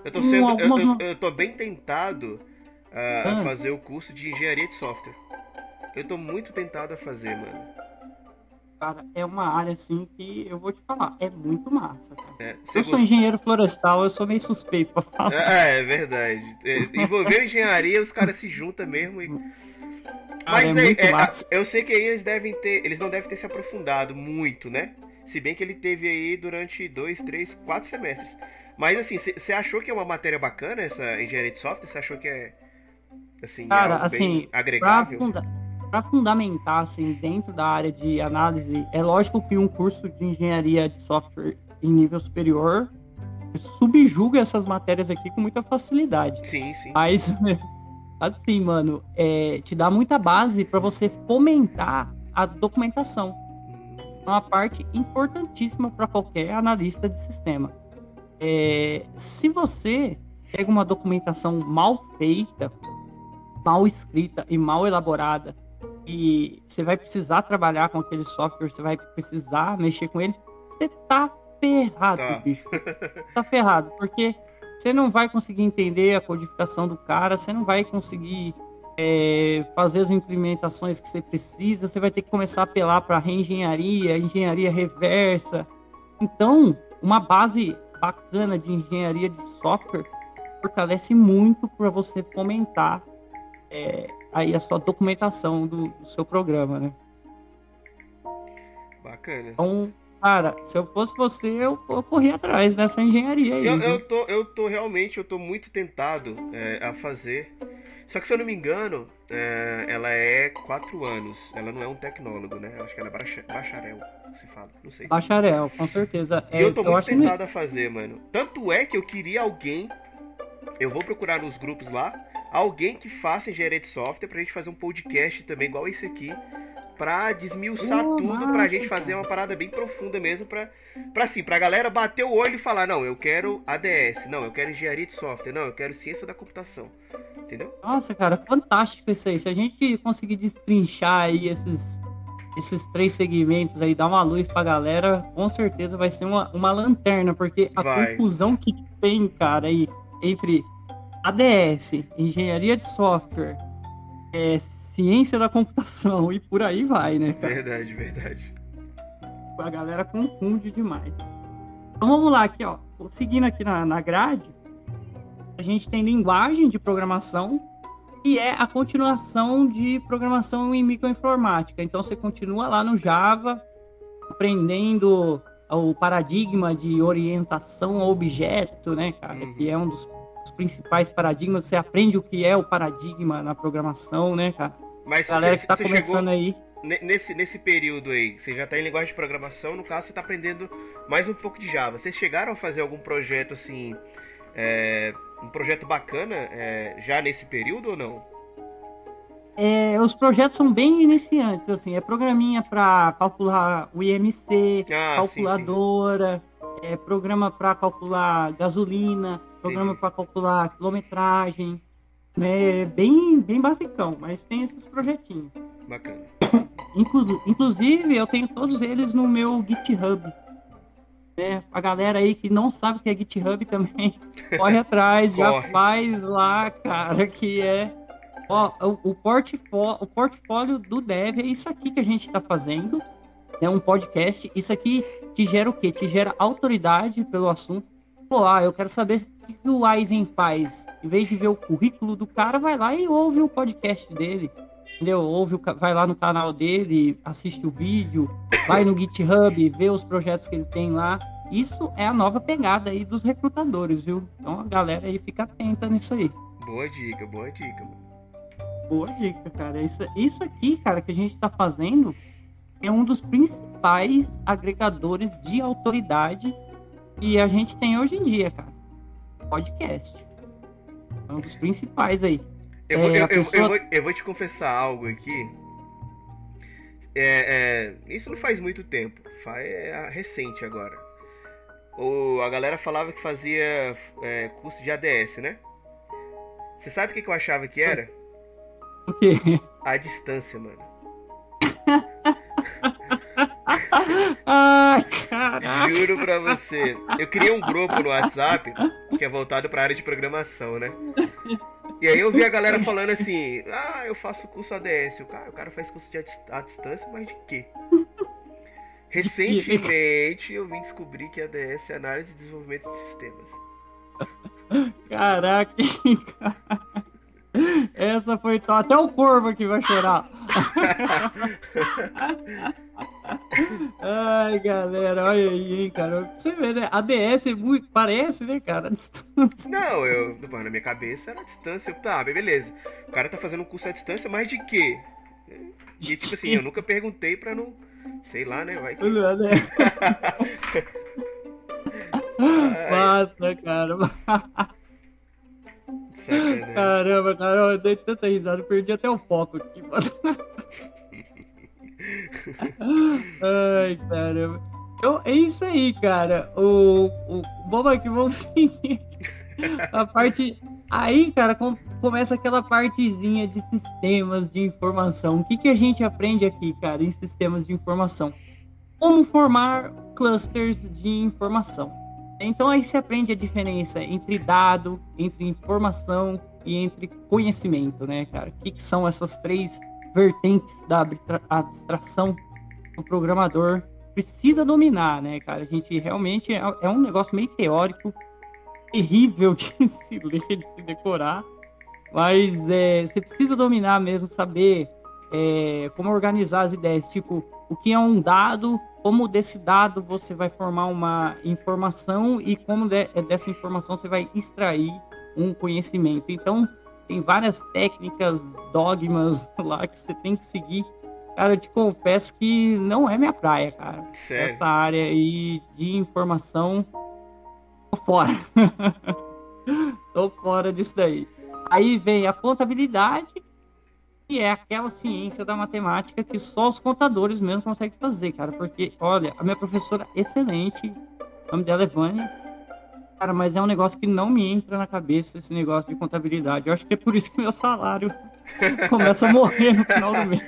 Eu tô, sendo, algumas... eu, eu, eu tô bem tentado a ah. fazer o curso de engenharia de software. Eu tô muito tentado a fazer, mano cara, é uma área assim que eu vou te falar, é muito massa. É, eu sou engenheiro florestal, eu sou meio suspeito pra falar. É, é verdade. É, envolveu engenharia, os caras se juntam mesmo e. Mas é, é, é eu sei que aí eles devem ter. Eles não devem ter se aprofundado muito, né? Se bem que ele teve aí durante dois, três, quatro semestres. Mas assim, você achou que é uma matéria bacana essa engenharia de software? Você achou que é Assim, Cara, é algo assim, bem agregável? Pra, funda pra fundamentar, assim, dentro da área de análise, é lógico que um curso de engenharia de software em nível superior subjuga essas matérias aqui com muita facilidade. Sim, sim. Mas, assim, mano, é, te dá muita base para você fomentar a documentação. Hum, É uma parte importantíssima para qualquer analista de sistema. É, se você pega uma documentação mal feita, mal escrita e mal elaborada, e você vai precisar trabalhar com aquele software, você vai precisar mexer com ele, você tá ferrado, Tá. bicho. Tá ferrado, porque você não vai conseguir entender a codificação do cara, você não vai conseguir é, fazer as implementações que você precisa, você vai ter que começar a apelar para reengenharia, engenharia reversa. Então, uma base bacana de engenharia de software fortalece muito para você fomentar é, aí a sua documentação do, do seu programa, né? Bacana. Então, cara, se eu fosse você, eu, eu corria atrás dessa engenharia aí. Eu, eu, tô, eu tô realmente, eu tô muito tentado é, a fazer. Só que se eu não me engano, é, ela é quatro anos. Ela não é um tecnólogo, né? Eu acho que ela é bacha- bacharel, se fala. Não sei. Bacharel, com certeza. E É, eu tô muito acho que- tentado a fazer, mano. Tanto é que eu queria alguém. Eu vou procurar nos grupos lá. Alguém que faça engenharia de software pra gente fazer um podcast também, igual esse aqui. Pra desmiuçar Oh, tudo, pra gente fazer uma parada bem profunda mesmo. Pra, pra assim, pra galera bater o olho e falar: não, eu quero ADS, não, eu quero engenharia de software, não, eu quero ciência da computação. Entendeu? Nossa, cara, fantástico isso aí. Se a gente conseguir destrinchar aí esses, esses três segmentos aí, dar uma luz pra galera, com certeza vai ser uma, uma lanterna, porque a Vai. confusão que tem, cara, aí entre ADS, engenharia de software, é, ciência da computação e por aí vai, né, cara? Verdade, verdade. a galera confunde demais. Então vamos lá aqui, ó. Seguindo aqui na, na grade, a gente tem linguagem de programação e é a continuação de programação em microinformática. Então você continua lá no Java, aprendendo o paradigma de orientação a objeto, né, cara? Uhum. Que é um dos, dos principais paradigmas. Você aprende o que é o paradigma na programação, né, cara? Mas Galera você, que tá começando aí. ne- nesse, nesse período aí, você já tá em linguagem de programação, no caso você tá aprendendo mais um pouco de Java. Vocês chegaram a fazer algum projeto assim, é, um projeto bacana é, já nesse período ou não? É, os projetos são bem iniciantes, assim, é programinha para calcular o IMC, Ah, calculadora, é programa para calcular gasolina, programa para calcular quilometragem, né? Bem, bem basicão, mas tem esses projetinhos. Bacana. Inclu- inclusive, eu tenho todos eles no meu GitHub. Né? A galera aí que não sabe o que é GitHub também, corre atrás, já Corre. faz lá, cara, que é. Ó, o, o, portfó- o portfólio do Dev é isso aqui que a gente está fazendo. É um podcast. Isso aqui te gera o quê? Te gera autoridade pelo assunto. Pô, ah, eu quero saber o que o Aizen faz. Em vez de ver o currículo do cara, vai lá e ouve o podcast dele entendeu? Ouve, o vai lá no canal dele, assiste o vídeo, vai no GitHub, vê os projetos que ele tem lá. Isso é a nova pegada aí dos recrutadores, viu? Então a galera aí fica atenta nisso aí. Boa dica, boa dica. Boa dica, cara. Isso, isso aqui, cara, que a gente tá fazendo é um dos principais agregadores de autoridade que a gente tem hoje em dia, cara. Podcast. É um dos principais aí. Eu, vou, É, eu, a eu- pessoa- vou, eu vou te confessar algo aqui. É, é, isso não faz muito tempo, faz é recente agora. O, a galera falava que fazia é, curso de ADS, né? Você sabe o que, que eu achava que era? O quê? A distância, mano. Caraca. Juro pra você. Eu criei um grupo no WhatsApp que é voltado pra área de programação, né? E aí eu vi a galera falando assim: Ah, eu faço curso ADS. O cara, o cara faz curso de a distância, mas de quê? Recentemente eu vim descobrir que ADS é análise e desenvolvimento de sistemas. Caraca, cara. Essa foi top. Até o corvo aqui vai chorar. Ai, galera, olha aí, hein, cara. Você vê, né? A DS é muito. Parece, né, cara? Não, eu. Na minha cabeça era a distância. Tá, beleza. O cara tá fazendo um curso à distância, mas de quê? E tipo assim, eu nunca perguntei pra não. Sei lá, né? Vai que... né? Basta, cara. Sacanagem. Caramba, cara, eu dei tanta risada, perdi até o foco aqui, mano. Ai, caramba. Então, é isso aí, cara. O, o bom é que vamos seguir. A parte. Aí, cara, com, começa aquela partezinha de sistemas de informação. O que, que a gente aprende aqui, cara, em sistemas de informação? Como formar clusters de informação. Então aí se aprende a diferença entre dado, entre informação e entre conhecimento, né, cara? O que, que são essas três vertentes da abstração que o programador precisa dominar, né, cara? A gente realmente é, é um negócio meio teórico, terrível de se ler, de se decorar, mas é, você precisa dominar mesmo, saber é, como organizar as ideias, tipo, o que é um dado, como desse dado você vai formar uma informação e como de, dessa informação você vai extrair um conhecimento. Então, tem várias técnicas, dogmas lá que você tem que seguir. Cara, eu te confesso que não é minha praia, cara. Sério? Essa área aí de informação, tô fora. tô fora disso daí. Aí vem a contabilidade, que é aquela ciência da matemática que só os contadores mesmo conseguem fazer, cara. Porque, olha, a minha professora é excelente, o nome dela é Vânia, Cara, mas é um negócio que não me entra na cabeça esse negócio de contabilidade. Eu acho que é por isso que meu salário começa a morrer no final do mês.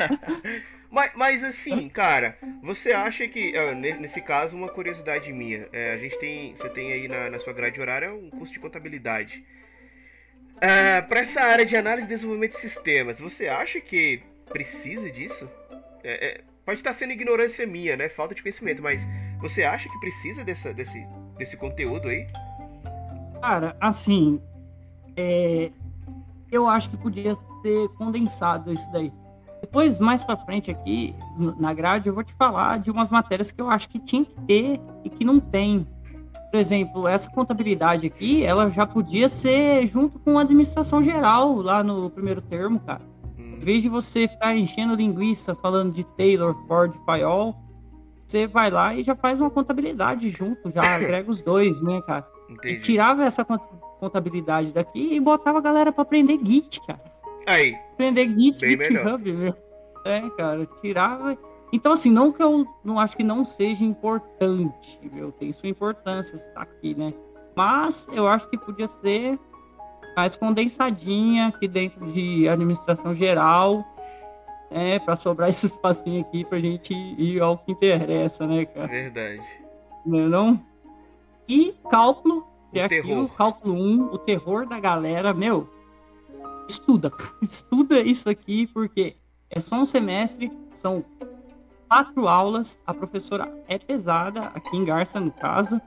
mas, mas assim, cara, você acha que, nesse caso, uma curiosidade minha, é, a gente tem, você tem aí na, na sua grade horária um curso de contabilidade. É, Para essa área de análise e desenvolvimento de sistemas, você acha que precisa disso? É, é, pode estar sendo ignorância minha, né? Falta de conhecimento, mas você acha que precisa dessa, desse, desse conteúdo aí? Cara, assim, é, eu acho que podia ser condensado isso daí. Depois, mais para frente aqui, na grade, eu vou te falar de umas matérias que eu acho que tinha que ter e que não tem. Por exemplo, essa contabilidade aqui, ela já podia ser junto com a administração geral lá no primeiro termo, cara. Hum. Em vez de você ficar enchendo linguiça falando de Taylor, Ford, Payol, você vai lá e já faz uma contabilidade junto, já agrega os dois, né, cara? Entendi. E tirava essa contabilidade daqui e botava a galera para aprender Git, cara. Aí. Aprender Git, GitHub, meu. É, cara, tirava. Então, assim, não que eu não acho que não seja importante, meu, tem sua importância estar aqui, né? Mas eu acho que podia ser mais condensadinha aqui dentro de administração geral é, para sobrar esse espacinho aqui pra gente ir ao que interessa, né, cara? Verdade. Não é não? E cálculo, que o é aquilo, cálculo 1, o terror da galera, meu, estuda, estuda isso aqui, porque é só um semestre, são quatro aulas, a professora é pesada, aqui em Garça, no caso,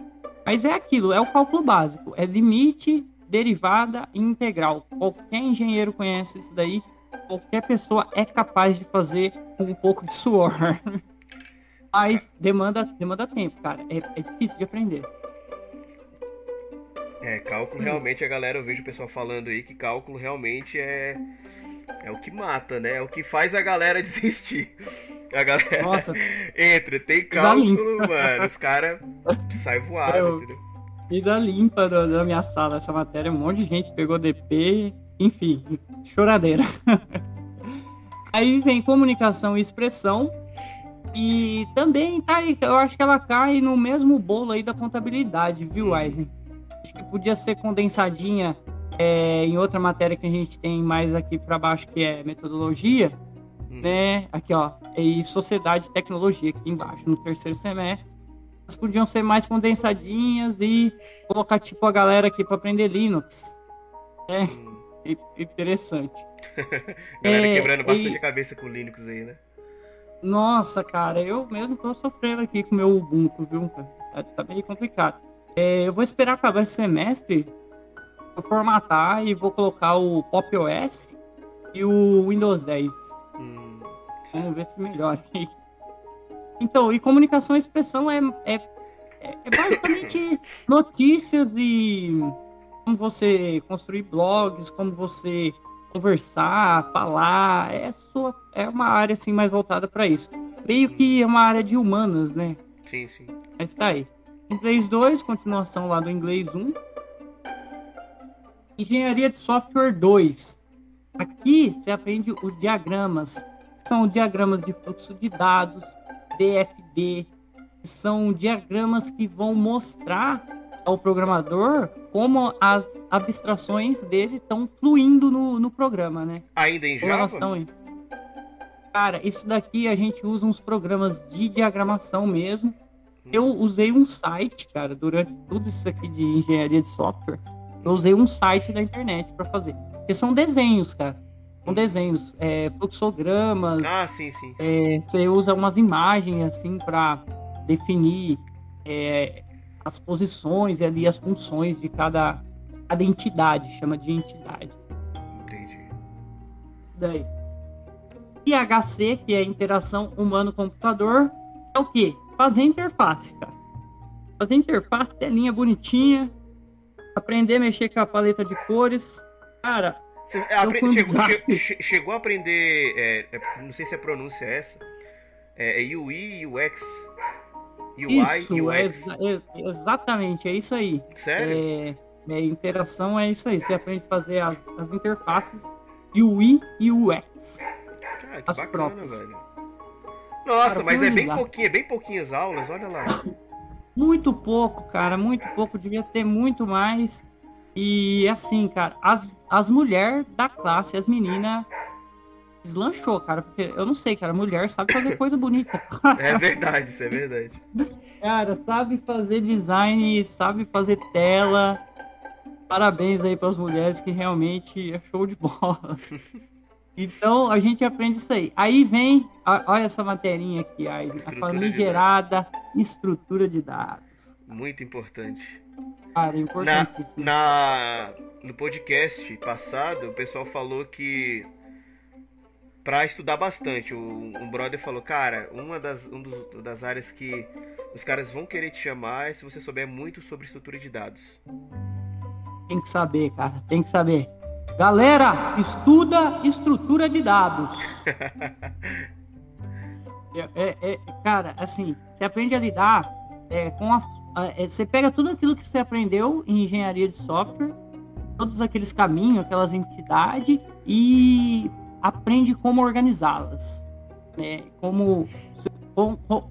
mas é aquilo, é o cálculo básico, é limite, derivada e integral. Qualquer engenheiro conhece isso daí, qualquer pessoa é capaz de fazer com um pouco de suor. Mas demanda, demanda tempo, cara. É, é difícil de aprender. É, cálculo realmente, a galera, eu vejo o pessoal falando aí que cálculo realmente é, é o que mata, né? É o que faz a galera desistir. A galera Nossa, entra, tem cálculo, mano, os caras saem voados, entendeu? Fiz a limpa da minha sala essa matéria, um monte de gente pegou DP, enfim, choradeira. Aí vem comunicação e expressão. E também tá aí, eu acho que ela cai no mesmo bolo aí da contabilidade, viu, Eisen? Acho que podia ser condensadinha é, em outra matéria que a gente tem mais aqui para baixo, que é metodologia, hum. né? Aqui, ó, e sociedade e tecnologia aqui embaixo, no terceiro semestre. Elas podiam ser mais condensadinhas e colocar, tipo, a galera aqui para aprender Linux. É. Hum interessante. Galera é, quebrando bastante e... a cabeça com Linux aí, né? Nossa, cara, eu mesmo tô sofrendo aqui com o meu Ubuntu, viu? Tá, tá meio complicado. É, eu vou esperar acabar esse semestre, formatar e vou colocar o Pop OS e o Windows 10. Hum, Vamos ver se melhora. Então, e comunicação e expressão é, é, é basicamente notícias e como você construir blogs, como você conversar, falar, é sua é uma área assim mais voltada para isso. Meio que é uma área de humanas, né? Sim, sim. Mas tá aí. Inglês 2, continuação lá do inglês 1. Engenharia de software 2. Aqui você aprende os diagramas. São diagramas de fluxo de dados, DFD. São diagramas que vão mostrar ao programador como as abstrações dele estão fluindo no, no programa, né? Ainda em Java? Cara, isso daqui a gente usa uns programas de diagramação mesmo. Eu usei um site, cara, durante tudo isso aqui de engenharia de software. Eu usei um site da internet para fazer. Porque são desenhos, cara. São desenhos, é, fluxogramas. Ah, sim, sim. É, você usa umas imagens assim para definir é, as posições e ali as funções de cada, cada entidade, chama de entidade. Entendi. Daí. IHC, que é interação humano-computador, é o quê? Fazer interface, cara. Fazer interface, telinha bonitinha, aprender a mexer com a paleta de cores. Cara, chegou, che chegou, a aprender, é, é, não sei se a pronúncia é essa, é, é UI e UX. UI isso, UX. É, exatamente, é isso aí. Sério? É, é, interação é isso aí. Você aprende a fazer as, as interfaces UI e UX. Cara, que as bacana, próprias. velho. Nossa, cara, mas é bem pouquinho, é bem pouquinhas aulas, olha lá. Muito pouco, cara, muito pouco. Devia ter muito mais. E assim, cara, as, as mulheres da classe, as meninas, deslanchou, cara. Porque eu não sei, cara, mulher sabe fazer coisa bonita. é verdade, isso é verdade. Cara, sabe fazer design, sabe fazer tela. Parabéns aí para as mulheres que realmente é show de bola. Então a gente aprende isso aí. Aí vem, olha essa materinha aqui, a, a famigerada estrutura de dados. Muito importante. Cara, importantíssimo. Na, na, no podcast passado, o pessoal falou que para estudar bastante. O, um brother falou, cara, uma das, um dos, das áreas que os caras vão querer te chamar é se você souber muito sobre estrutura de dados. Tem que saber, cara, tem que saber. Galera, estuda estrutura de dados. é, é, é, cara, assim, você aprende a lidar é, com a, é, Você pega tudo aquilo que você aprendeu em engenharia de software, todos aqueles caminhos, aquelas entidades, e aprende como organizá-las. Né? Como,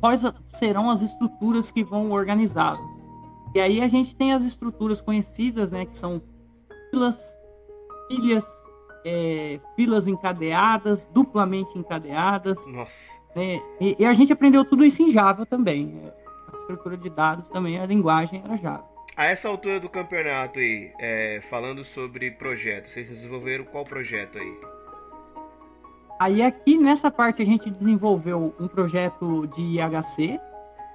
quais serão as estruturas que vão organizá-las. E aí a gente tem as estruturas conhecidas, né, que são filas, filhas, é, filas encadeadas, duplamente encadeadas. Nossa. Né? E, e, a gente aprendeu tudo isso em Java também. A estrutura de dados também, a linguagem era Java. A essa altura do campeonato aí, é, falando sobre projetos, vocês desenvolveram qual projeto aí? Aí aqui nessa parte a gente desenvolveu um projeto de IHC,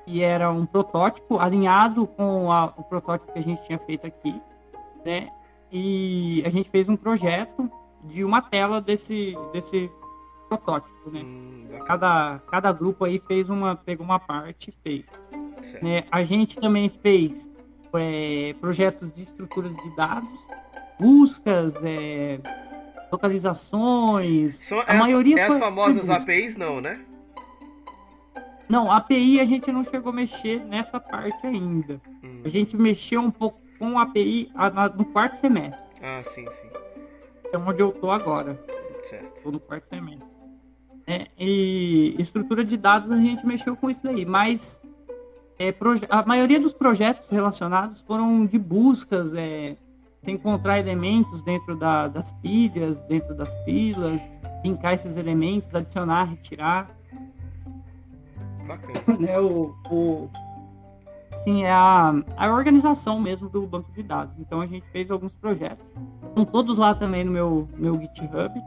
que era um protótipo alinhado com a, o protótipo que a gente tinha feito aqui, né? E a gente fez um projeto de uma tela desse, desse protótipo, né? Hum, cada, cada grupo aí fez uma, pegou uma parte e fez. Né? A gente também fez é, projetos de estruturas de dados, buscas, é, localizações. São a maioria é as famosas APIs, não, né? Não, API a gente não chegou a mexer nessa parte ainda. Hum. A gente mexeu um pouco com a API no quarto semestre. Ah, sim, sim. É onde eu tô agora. Certo. Tô no quarto semestre. É, e estrutura de dados a gente mexeu com isso daí, mas é, a maioria dos projetos relacionados foram de buscas, é, se encontrar elementos dentro da, das pilhas, dentro das pilas, linkar esses elementos, adicionar, retirar. Bacana. É o, o, assim, é a, a organização mesmo do banco de dados. Então a gente fez alguns projetos. Estão todos lá também no meu, meu GitHub.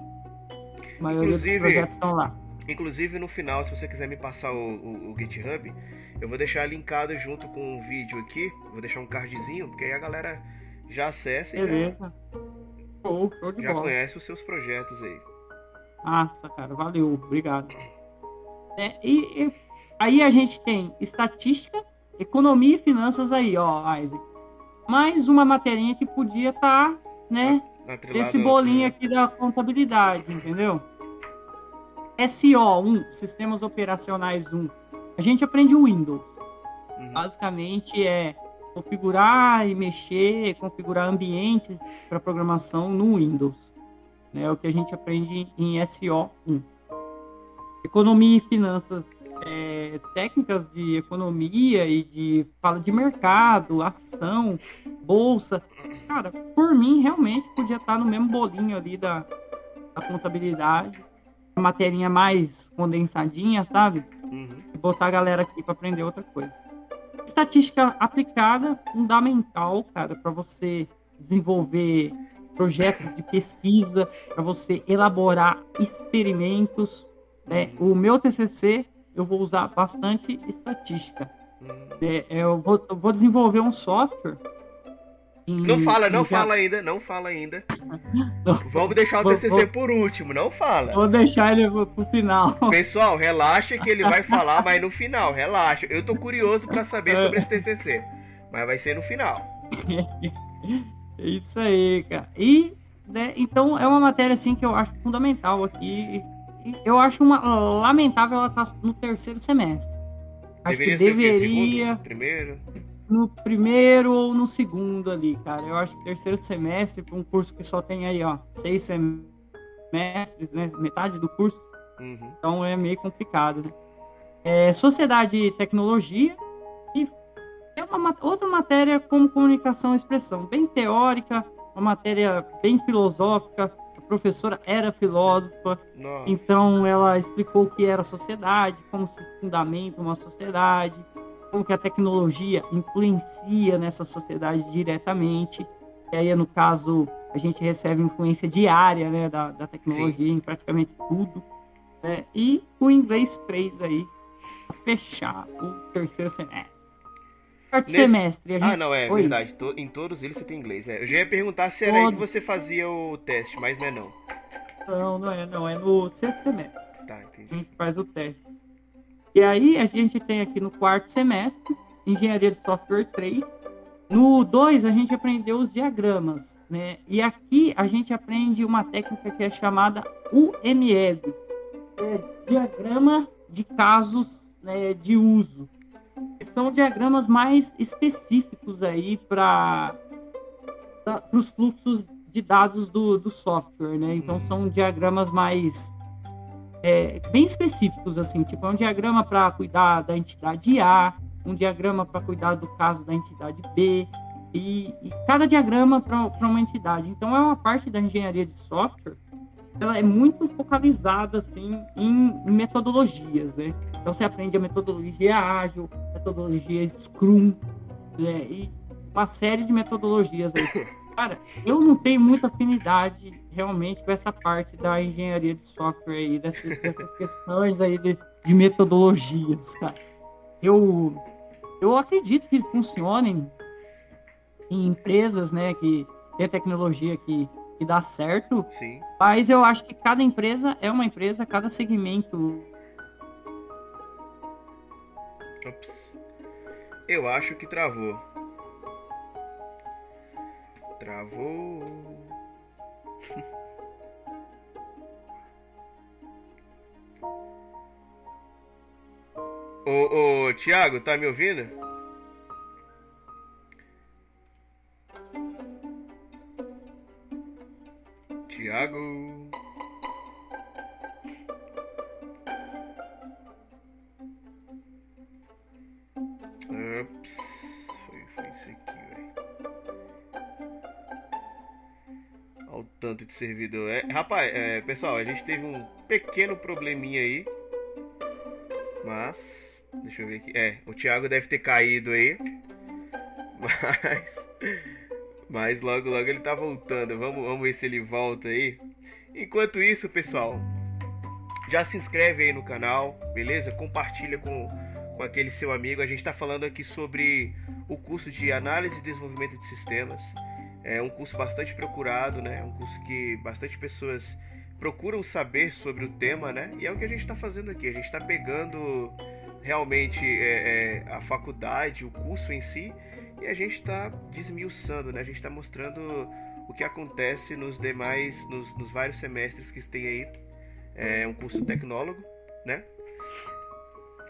A maioria inclusive, dos projetos estão lá. Inclusive no final, se você quiser me passar o, o, o GitHub, eu vou deixar linkado junto com o vídeo aqui. Vou deixar um cardzinho, porque aí a galera já acessa e Beleza. já, show, show já conhece os seus projetos aí. Nossa, cara, valeu, obrigado. É, e, e, aí a gente tem estatística, economia e finanças aí, ó, Isaac. Mais uma materinha que podia estar, tá, né, esse bolinho aqui da contabilidade, entendeu? SO1, Sistemas Operacionais 1. A gente aprende o Windows. Uhum. Basicamente é configurar e mexer, configurar ambientes para programação no Windows. Né? É o que a gente aprende em SO1. Economia e finanças, é, técnicas de economia e de fala de mercado, ação, bolsa. Cara, por mim, realmente podia estar no mesmo bolinho ali da, da contabilidade. Uma materinha mais condensadinha, sabe? Uhum. E botar a galera aqui para aprender outra coisa. Estatística aplicada, fundamental, cara, para você desenvolver projetos de pesquisa, para você elaborar experimentos. Né? O meu TCC, eu vou usar bastante estatística. É, eu, vou, eu vou desenvolver um software não fala, não fala ainda, não fala ainda. Não. Vamos deixar o TCC vou, por último, não fala. Vou deixar ele pro final. Pessoal, relaxa que ele vai falar, mas no final, relaxa. Eu tô curioso para saber sobre esse TCC, mas vai ser no final. É isso aí, cara. E, né, então, é uma matéria, assim, que eu acho fundamental aqui. Eu acho uma lamentável ela estar tá no terceiro semestre. Acho deveria que deveria... Segundo, primeiro? no primeiro ou no segundo ali, cara. Eu acho que terceiro semestre, para um curso que só tem aí, ó, seis semestres, né? Metade do curso. Uhum. Então é meio complicado, né? É, sociedade e tecnologia e é uma outra matéria como comunicação e expressão, bem teórica, uma matéria bem filosófica. Professora era filósofa, Nossa. então ela explicou o que era a sociedade, como se fundamenta uma sociedade, como que a tecnologia influencia nessa sociedade diretamente. E aí, no caso, a gente recebe influência diária né, da, da tecnologia Sim. em praticamente tudo. Né? E o inglês 3 aí, fechar o terceiro semestre. Quarto Nesse... semestre. Gente... Ah, não, é Oi? verdade. Em todos eles você tem inglês. É. Eu já ia perguntar se era Todo... aí que você fazia o teste, mas não é não. Não, não é, não. É no sexto semestre. Tá, entendi. A gente faz o teste. E aí a gente tem aqui no quarto semestre, Engenharia de Software 3. No 2 a gente aprendeu os diagramas, né? E aqui a gente aprende uma técnica que é chamada UML, é Diagrama de Casos né, de Uso. São diagramas mais específicos aí para os fluxos de dados do, do software, né? Então são diagramas mais é, bem específicos, assim, tipo, é um diagrama para cuidar da entidade A, um diagrama para cuidar do caso da entidade B, e, e cada diagrama para uma entidade. Então, é uma parte da engenharia de software, ela é muito focalizada, assim, em metodologias, né? Então, você aprende a metodologia ágil, metodologia Scrum, né? e uma série de metodologias aí. Cara, eu não tenho muita afinidade realmente com essa parte da engenharia de software aí, dessas, dessas questões aí de, de metodologias, cara. Eu, eu acredito que funcionem em empresas, né, que tem tecnologia que, que dá certo, Sim. mas eu acho que cada empresa é uma empresa, cada segmento. Ops. Eu acho que travou. Travou. ô, ô, Thiago, tá me ouvindo? Thiago. Ups, foi, foi isso aqui, velho. Olha o tanto de servidor. É, rapaz, é, pessoal, a gente teve um pequeno probleminha aí. Mas. Deixa eu ver aqui. É, o Thiago deve ter caído aí. Mas. Mas logo, logo ele tá voltando. Vamos, vamos ver se ele volta aí. Enquanto isso, pessoal, já se inscreve aí no canal, beleza? Compartilha com, com aquele seu amigo. A gente está falando aqui sobre o curso de análise e desenvolvimento de sistemas. É um curso bastante procurado, né? Um curso que bastante pessoas procuram saber sobre o tema, né? E é o que a gente está fazendo aqui. A gente está pegando realmente é, é, a faculdade, o curso em si, e a gente está desmiuçando, né? A gente está mostrando o que acontece nos demais, nos, nos vários semestres que tem aí. É um curso tecnólogo, né?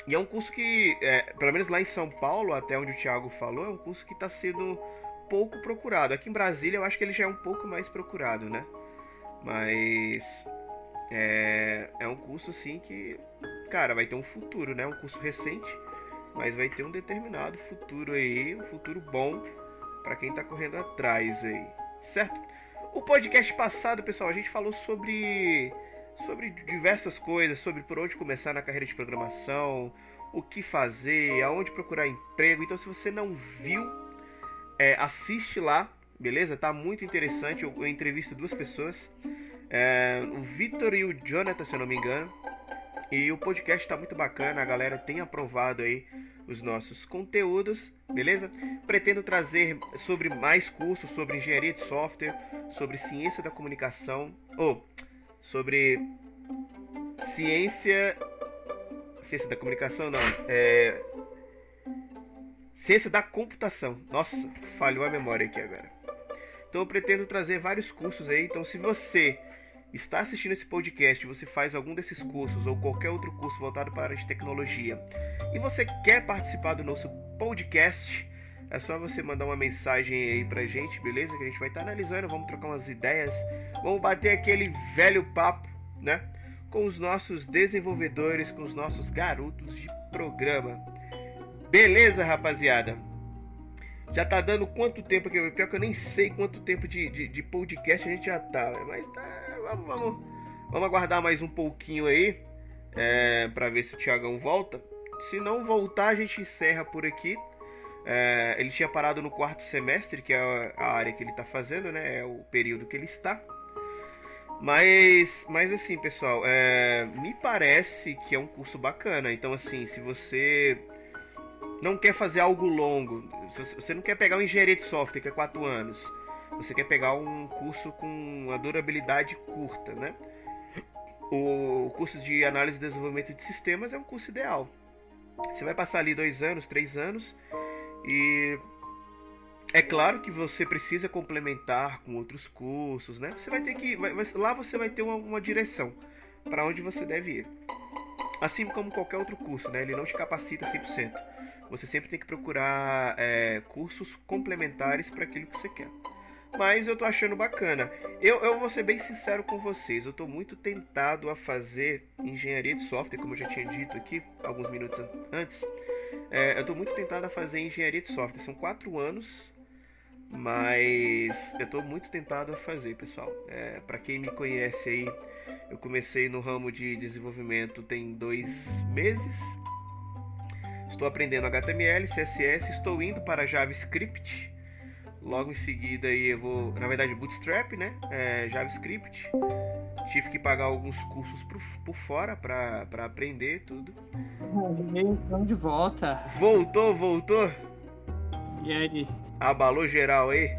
E é um curso que, é, pelo menos lá em São Paulo, até onde o Thiago falou, é um curso que está sendo pouco procurado. Aqui em Brasília eu acho que ele já é um pouco mais procurado, né? Mas é, é um curso assim que, cara, vai ter um futuro, né? Um curso recente, mas vai ter um determinado futuro aí, um futuro bom para quem tá correndo atrás aí, certo? O podcast passado, pessoal, a gente falou sobre sobre diversas coisas, sobre por onde começar na carreira de programação, o que fazer, aonde procurar emprego. Então, se você não viu, é, assiste lá, beleza? Tá muito interessante. Eu, eu entrevisto duas pessoas, é, o Vitor e o Jonathan, se eu não me engano. E o podcast tá muito bacana, a galera tem aprovado aí os nossos conteúdos, beleza? Pretendo trazer sobre mais cursos sobre engenharia de software, sobre ciência da comunicação, ou sobre ciência. Ciência da comunicação, não. É. Ciência da computação. Nossa, falhou a memória aqui agora. Então eu pretendo trazer vários cursos aí. Então, se você está assistindo esse podcast, você faz algum desses cursos ou qualquer outro curso voltado para a área de tecnologia e você quer participar do nosso podcast, é só você mandar uma mensagem aí pra gente, beleza? Que a gente vai estar tá analisando, vamos trocar umas ideias, vamos bater aquele velho papo, né? Com os nossos desenvolvedores, com os nossos garotos de programa. Beleza, rapaziada? Já tá dando quanto tempo aqui? Pior que eu nem sei quanto tempo de, de, de podcast a gente já tá. Mas tá. Vamos, vamos, aguardar mais um pouquinho aí. É, para ver se o Thiagão volta. Se não voltar, a gente encerra por aqui. É, ele tinha parado no quarto semestre, que é a área que ele está fazendo, né? É o período que ele está. Mas, mas assim, pessoal, é, me parece que é um curso bacana. Então, assim, se você não quer fazer algo longo, se você não quer pegar um engenharia de software, que é 4 anos, você quer pegar um curso com uma durabilidade curta, né? O curso de análise e desenvolvimento de sistemas é um curso ideal. Você vai passar ali dois anos, três anos e é claro que você precisa complementar com outros cursos, né? Você vai ter que. Vai, lá você vai ter uma, uma direção para onde você deve ir. Assim como qualquer outro curso, né? Ele não te capacita 100%. Você sempre tem que procurar é, cursos complementares para aquilo que você quer. Mas eu tô achando bacana. Eu, eu vou ser bem sincero com vocês. Eu tô muito tentado a fazer engenharia de software, como eu já tinha dito aqui alguns minutos antes. É, eu estou muito tentado a fazer engenharia de software. São quatro anos, mas eu estou muito tentado a fazer, pessoal. É, Para quem me conhece aí, eu comecei no ramo de desenvolvimento tem dois meses. Estou aprendendo HTML, CSS, estou indo para JavaScript. Logo em seguida aí eu vou, na verdade, Bootstrap, né? É, JavaScript. Tive que pagar alguns cursos por, por fora para aprender tudo. Estamos de volta. Voltou, voltou? E aí? Abalou geral aí?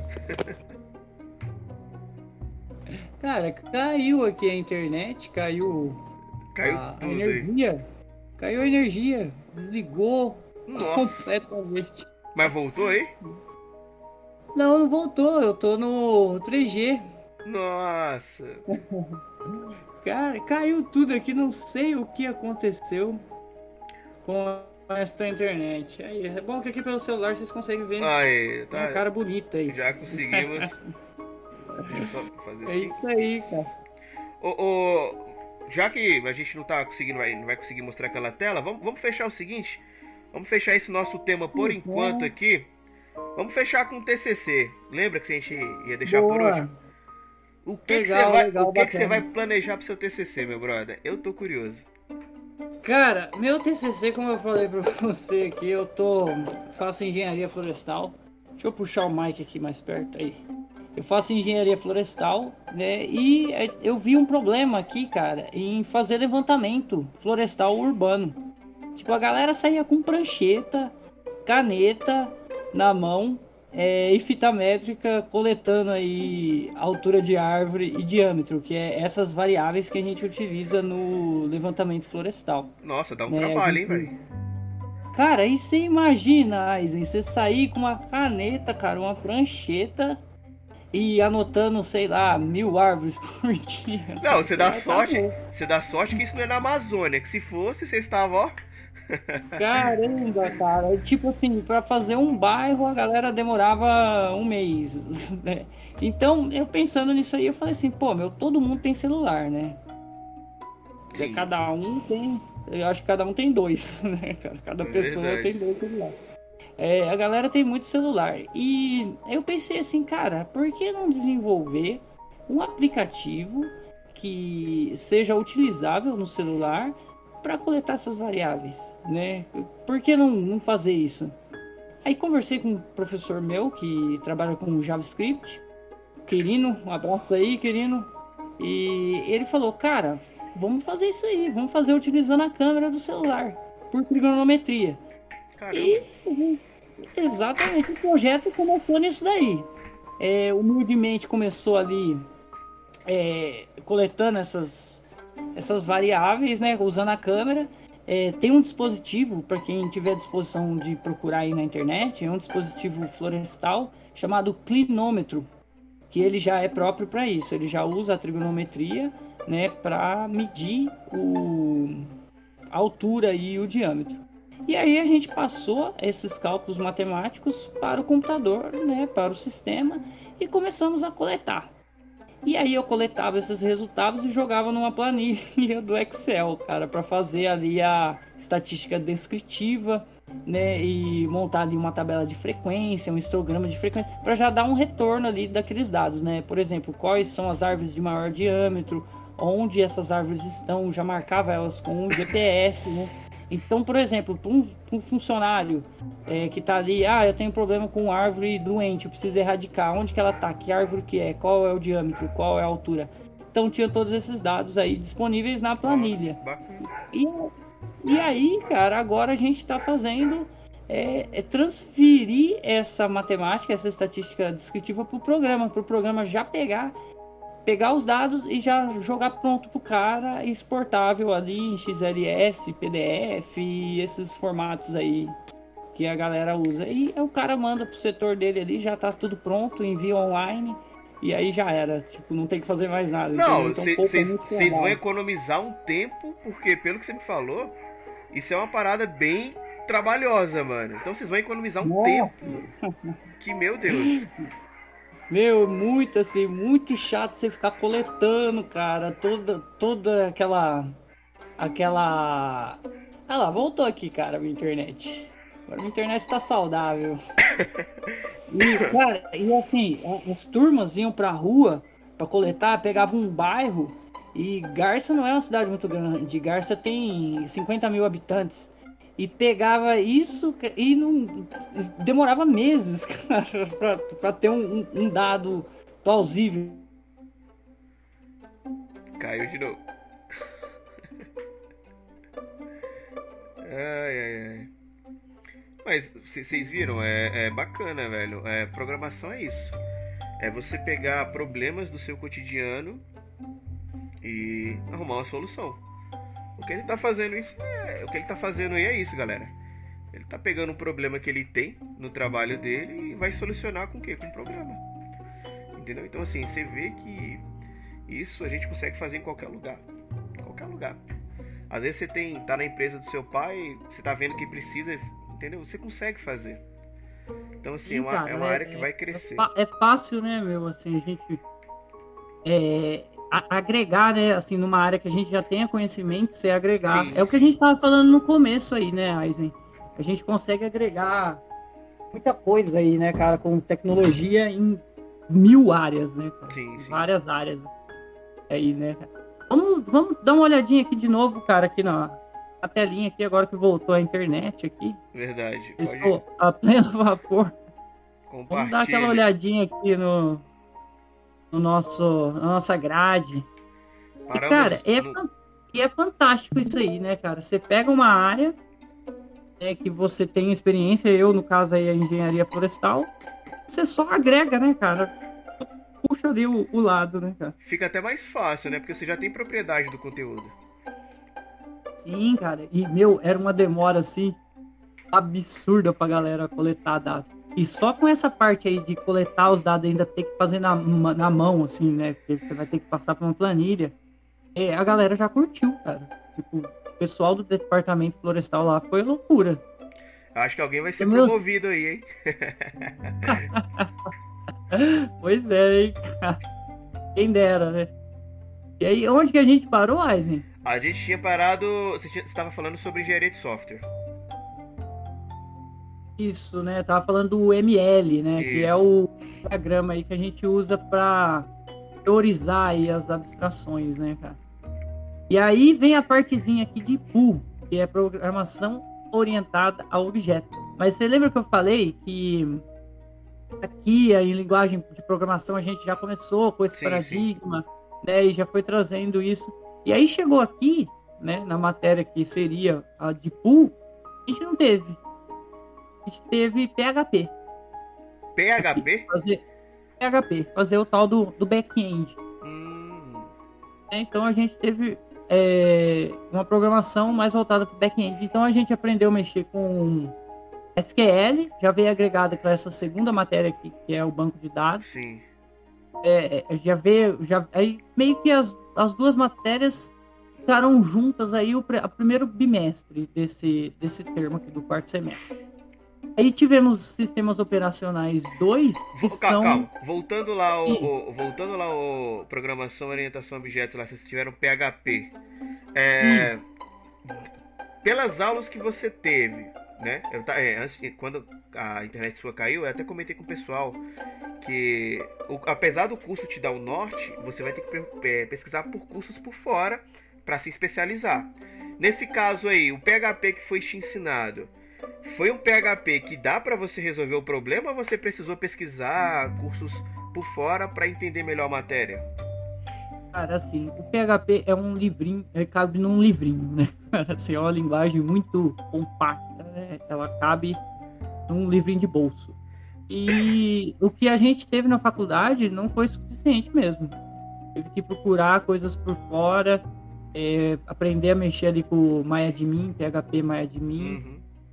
Cara, caiu aqui a internet, caiu. Caiu a, energia. Aí. Caiu a energia. Desligou Nossa. completamente. Mas voltou aí? Não, não voltou. Eu tô no 3G. Nossa. Cara, caiu tudo aqui, não sei o que aconteceu com esta internet. Aí, é bom que aqui pelo celular vocês conseguem ver aí, tá. uma cara bonita aí. Já conseguimos. Deixa eu só fazer assim. É isso aí, cara. Ô, ô, já que a gente não tá conseguindo, vai, não vai conseguir mostrar aquela tela, vamos, vamos fechar o seguinte. Vamos fechar esse nosso tema por uhum. enquanto aqui. Vamos fechar com o TCC. Lembra que a gente ia deixar Boa. por último? O que, legal, que você vai, legal, o que, que você vai planejar pro seu TCC, meu brother? Eu tô curioso. Cara, meu TCC, como eu falei pra você aqui, eu tô faço engenharia florestal. Deixa eu puxar o mic aqui mais perto aí. Eu faço engenharia florestal, né? E é, eu vi um problema aqui, cara, em fazer levantamento florestal urbano. Tipo, a galera saía com prancheta, caneta na mão é, e fita métrica coletando aí altura de árvore e diâmetro, que é essas variáveis que a gente utiliza no levantamento florestal. Nossa, dá um né? trabalho, gente... hein, velho? Cara, aí você imagina, Aizen, você sair com uma caneta, cara, uma prancheta e anotando, sei lá, mil árvores por dia. Não, você dá sorte. Você dá sorte que isso não é na Amazônia. Que se fosse, você estava, ó. Caramba, cara. Tipo assim, para fazer um bairro a galera demorava um mês. Né? Então, eu pensando nisso aí, eu falei assim, pô, meu, todo mundo tem celular, né? Sim. Cada um tem. Eu acho que cada um tem dois, né, cara? Cada é pessoa verdade. tem dois celulares. É, a galera tem muito celular. E eu pensei assim, cara, por que não desenvolver um aplicativo que seja utilizável no celular para coletar essas variáveis, né? Por que não, não fazer isso? Aí conversei com um professor meu que trabalha com JavaScript, Querino, um abraço aí, Querino. E ele falou, cara, vamos fazer isso aí, vamos fazer utilizando a câmera do celular, por trigonometria. Caramba. E exatamente o projeto começou nisso daí. É, humildemente começou ali é, coletando essas, essas variáveis, né, usando a câmera. É, tem um dispositivo, para quem tiver disposição de procurar aí na internet, é um dispositivo florestal chamado clinômetro, que ele já é próprio para isso. Ele já usa a trigonometria né, para medir o, a altura e o diâmetro. E aí a gente passou esses cálculos matemáticos para o computador, né, para o sistema e começamos a coletar. E aí eu coletava esses resultados e jogava numa planilha do Excel, cara, para fazer ali a estatística descritiva, né, e montar ali uma tabela de frequência, um histograma de frequência, para já dar um retorno ali daqueles dados, né? Por exemplo, quais são as árvores de maior diâmetro, onde essas árvores estão, já marcava elas com um GPS, né? Então, por exemplo, para um, um, funcionário é, que está ali, ah, eu tenho problema com árvore doente, eu preciso erradicar, onde que ela está, que árvore que é, qual é o diâmetro, qual é a altura. Então tinha todos esses dados aí disponíveis na planilha. E, e aí, cara, agora a gente está fazendo é, é, transferir essa matemática, essa estatística descritiva para o programa, para o programa já pegar pegar os dados e já jogar pronto pro cara, exportável ali em XLS, PDF e esses formatos aí que a galera usa. E o cara manda pro setor dele ali, já tá tudo pronto, envia online. E aí já era, tipo, não tem que fazer mais nada. Não, vocês então, vão economizar um tempo, porque pelo que você me falou, isso é uma parada bem trabalhosa, mano. Então vocês vão economizar um Nossa. tempo. Que meu Deus. Meu, muito assim, muito chato você ficar coletando, cara, toda, toda aquela. aquela. Ah lá, voltou aqui, cara, minha internet. Agora minha internet está saudável. E, cara, e assim, as turmas iam pra rua pra coletar, pegavam um bairro. E Garça não é uma cidade muito grande. Garça tem 50 mil habitantes e pegava isso e não demorava meses para ter um, um, dado plausível. Caiu de novo. ai, ai, ai. Mas vocês viram, é, é bacana, velho. É, programação é isso. É você pegar problemas do seu cotidiano e arrumar uma solução. O que ele tá fazendo isso é, o que ele tá fazendo aí é isso, galera. Ele tá pegando um problema que ele tem no trabalho dele e vai solucionar com o quê? Com um problema. Entendeu? Então assim, você vê que isso a gente consegue fazer em qualquer lugar. Em qualquer lugar. Às vezes você tem tá na empresa do seu pai, você tá vendo que precisa, entendeu? Você consegue fazer. Então assim, Sim, é, uma, cara, é uma área que é, vai crescer. É, fácil, né, meu, assim, a gente é, agregar, né, assim, numa área que a gente já tenha conhecimento, você agregar. Sim, é sim. o que a gente estava falando no começo aí, né, Aizen? A gente consegue agregar muita coisa aí, né, cara, com tecnologia em mil áreas, né, cara? Sim, sim. Várias áreas aí, né? Vamos, vamos dar uma olhadinha aqui de novo, cara, aqui na, na telinha aqui, agora que voltou a internet aqui. Verdade. Estou a pleno vapor. Vamos dar aquela olhadinha aqui no, no nosso, na nossa grade. E, cara, é, no... é fantástico isso aí, né, cara? Você pega uma área né, que você tem experiência, eu, no caso aí, a engenharia florestal, você só agrega, né, cara? Puxa ali o, o lado, né, cara? Fica até mais fácil, né? Porque você já tem propriedade do conteúdo. Sim, cara. E, meu, era uma demora assim. absurda pra galera coletar dados. E só com essa parte aí de coletar os dados, ainda ter que fazer na, na mão, assim, né? Porque você vai ter que passar por uma planilha. É, a galera já curtiu, cara. Tipo, o pessoal do departamento florestal lá foi loucura. Acho que alguém vai ser Meus... promovido aí, hein? pois é, hein? Quem dera, né? E aí, onde que a gente parou, Aizen? A gente tinha parado. Você estava falando sobre engenharia de software. Isso, né? Tava falando do ML, né? Isso. Que é o diagrama aí que a gente usa para teorizar aí as abstrações, né, cara? E aí vem a partezinha aqui de PU, que é programação orientada a objeto. Mas você lembra que eu falei que aqui em linguagem de programação a gente já começou com esse sim, paradigma, sim. né? E já foi trazendo isso. E aí chegou aqui, né, na matéria que seria a de PU, a gente não teve teve PHP. PHP? Fazer PHP, fazer o tal do, do back-end. Hum. Então a gente teve é, uma programação mais voltada para o back-end. Então a gente aprendeu a mexer com SQL, já veio agregada com essa segunda matéria aqui, que é o banco de dados. Sim. É, é já veio, já, aí meio que as, as duas matérias ficaram juntas aí o, o primeiro bimestre desse, desse termo aqui do quarto semestre. Aí tivemos sistemas operacionais 2 que são... calma. Voltando lá o, o, voltando lá o programação orientação a objetos lá, vocês tiveram PHP. É, pelas aulas que você teve, né? Eu, é, antes, quando a internet sua caiu, eu até comentei com o pessoal que o, apesar do curso te dar o norte, você vai ter que pesquisar por cursos por fora para se especializar. Nesse caso aí, o PHP que foi te ensinado, foi um PHP que dá para você resolver o problema ou você precisou pesquisar cursos por fora para entender melhor a matéria? Cara, assim, o PHP é um livrinho, ele cabe num livrinho, né? Assim, é uma linguagem muito compacta, né? Ela cabe num livrinho de bolso. E o que a gente teve na faculdade não foi suficiente mesmo. Teve que procurar coisas por fora, é, aprender a mexer ali com MyAdmin, PHP MyAdmin. Uhum.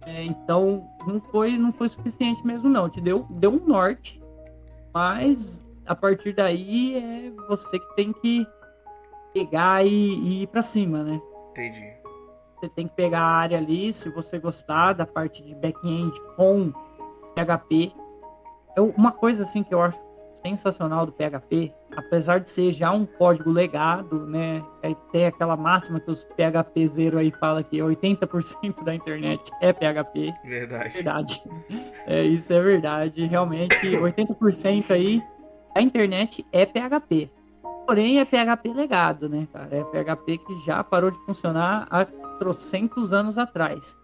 É, então não foi não foi suficiente mesmo não. Te deu deu um norte, mas a partir daí é você que tem que pegar e, e ir para cima, né? Entendi. Você tem que pegar a área ali, se você gostar da parte de back-end com PHP. É uma coisa assim que eu acho sensacional do PHP, apesar de ser já um código legado, né? Aí tem aquela máxima que os PHP zero aí fala que 80% da internet é PHP. Verdade. Verdade. É, isso é verdade. Realmente, 80% aí da internet é PHP. Porém, é PHP legado, né, cara? É PHP que já parou de funcionar há trocentos anos atrás.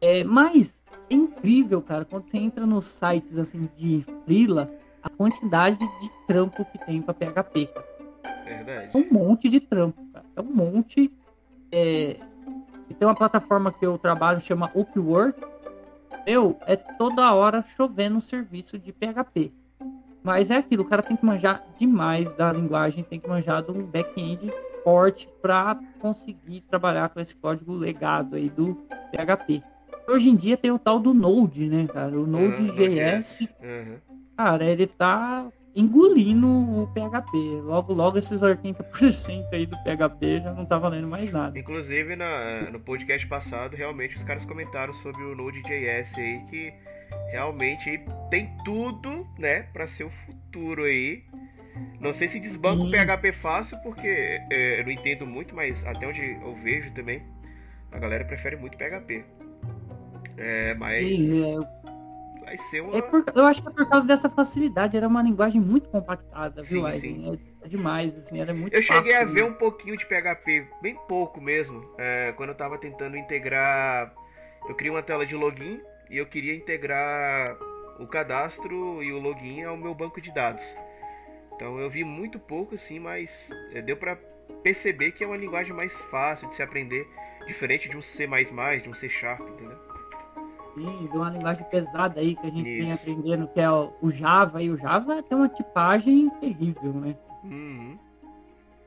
É, mas é incrível, cara, quando você entra nos sites assim de freela, a quantidade de trampo que tem para PHP. Verdade. É um monte de trampo, cara. É um monte. É... Tem uma plataforma que eu trabalho chama Upwork. Meu, é toda hora chovendo um serviço de PHP. Mas é aquilo, o cara tem que manjar demais da linguagem, tem que manjar de um back-end forte para conseguir trabalhar com esse código legado aí do PHP. Hoje em dia tem o tal do Node, né, cara? O Node.js. Uhum cara, ele tá engolindo o PHP. Logo, logo esses 80% aí do PHP já não tá valendo mais nada. Inclusive, na, no podcast passado, realmente os caras comentaram sobre o Node.js aí, que realmente tem tudo, né, para ser o futuro aí. Não sei se desbanca o PHP fácil, porque é, eu não entendo muito, mas até onde eu vejo também, a galera prefere muito PHP. É, mas. Sim, é vai ser uma. É por, eu acho que é por causa dessa facilidade. Era uma linguagem muito compactada, viu, sim, sim. É, demais, assim, era muito Eu cheguei a ver né? um pouquinho de PHP, bem pouco mesmo, é, quando eu tava tentando integrar. Eu criei uma tela de login e eu queria integrar o cadastro e o login ao meu banco de dados. Então eu vi muito pouco assim, mas é, deu para perceber que é uma linguagem mais fácil de se aprender, diferente de um C++, de um C Sharp, entendeu? Sim, de uma linguagem pesada aí que a gente Isso. vem aprendendo, que é o Java, e o Java tem uma tipagem terrível, né? Uhum.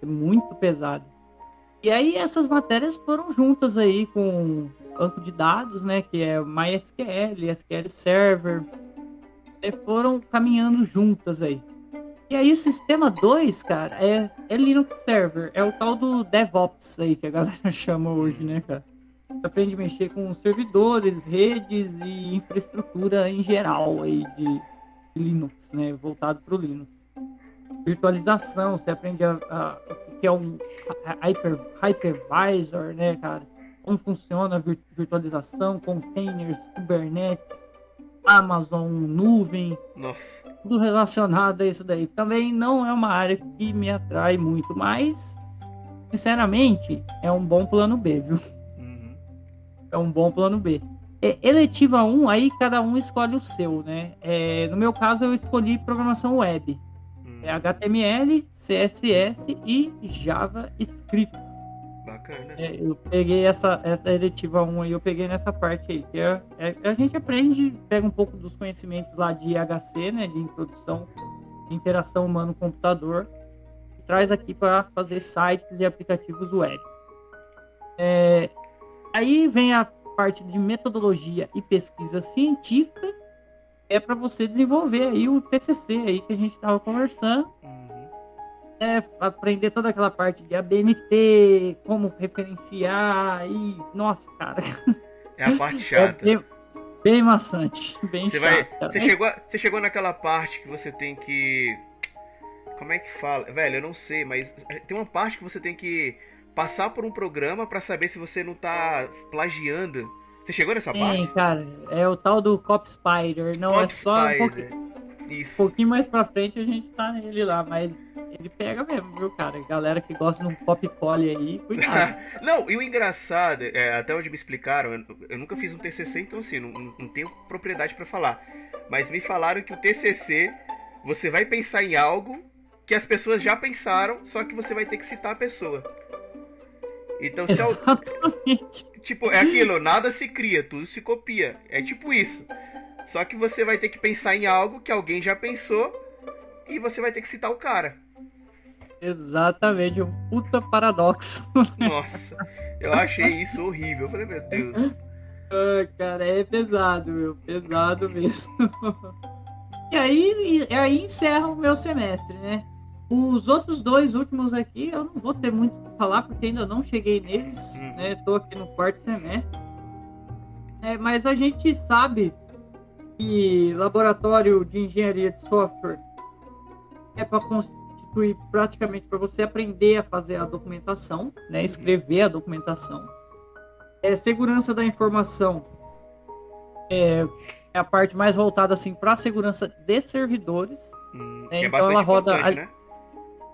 É muito pesado. E aí essas matérias foram juntas aí com banco de dados, né, que é MySQL, SQL Server, e foram caminhando juntas aí. E aí o sistema 2, cara, é, é Linux Server, é o tal do DevOps aí que a galera chama hoje, né, cara? Você aprende a mexer com servidores, redes e infraestrutura em geral aí de, de Linux, né, voltado para o Linux. Virtualização, você aprende a, a, o que é um hyper, hypervisor, né, cara? Como funciona a virtualização, containers, Kubernetes, Amazon, nuvem. Nossa. Tudo relacionado a isso daí. Também não é uma área que me atrai muito, mas, sinceramente, é um bom plano B, viu? É um bom plano B. É, eletiva 1, aí cada um escolhe o seu, né? É, no meu caso, eu escolhi programação web. Uhum. É HTML, CSS e JavaScript. Bacana. É, eu peguei essa, essa eletiva 1 aí, eu peguei nessa parte aí, que é, é, a gente aprende, pega um pouco dos conhecimentos lá de IHC, né, de introdução, de interação humano-computador, e traz aqui para fazer sites e aplicativos web. É, aí vem a parte de metodologia e pesquisa científica, é para você desenvolver aí o TCC aí que a gente estava conversando. Hum é, aprender toda aquela parte de ABNT, como referenciar e nossa, cara. É a parte chata. É bem, bem maçante, bem você vai, você chegou, você chegou naquela parte que você tem que como é que fala? Velho, eu não sei, mas tem uma parte que você tem que passar por um programa para saber se você não tá plagiando. Você chegou nessa Sim, parte? cara, é o tal do Cop Spider, não Cop é só Spider. um pouquinho, Isso. um pouquinho mais para frente a gente tá nele lá, mas ele pega mesmo, viu, cara? Galera que gosta de um pop collie aí, cuidado. não, e o engraçado, é, até onde me explicaram, eu, eu, nunca fiz um TCC, então assim, não, não tenho propriedade para falar. Mas me falaram que o TCC, você vai pensar em algo que as pessoas já pensaram, só que você vai ter que citar a pessoa. Então, se o... Tipo, é aquilo, nada se cria, tudo se copia. É tipo isso. Só que você vai ter que pensar em algo que alguém já pensou e você vai ter que citar o cara. Exatamente, um puta paradoxo. Nossa, eu achei isso horrível. Eu falei, meu Deus. Ah, cara, é pesado, meu. Pesado mesmo. E aí, e aí encerra o meu semestre, né? Os outros dois últimos aqui, eu não vou ter muito para falar, porque ainda não cheguei neles, uhum. né? Tô aqui no quarto semestre. É, mas a gente sabe que laboratório de engenharia de software é para constitui praticamente para você aprender a fazer a documentação, né, escrever a documentação. É, segurança da informação é, é a parte mais voltada assim para a segurança de servidores. Hum, né? É então ela roda né?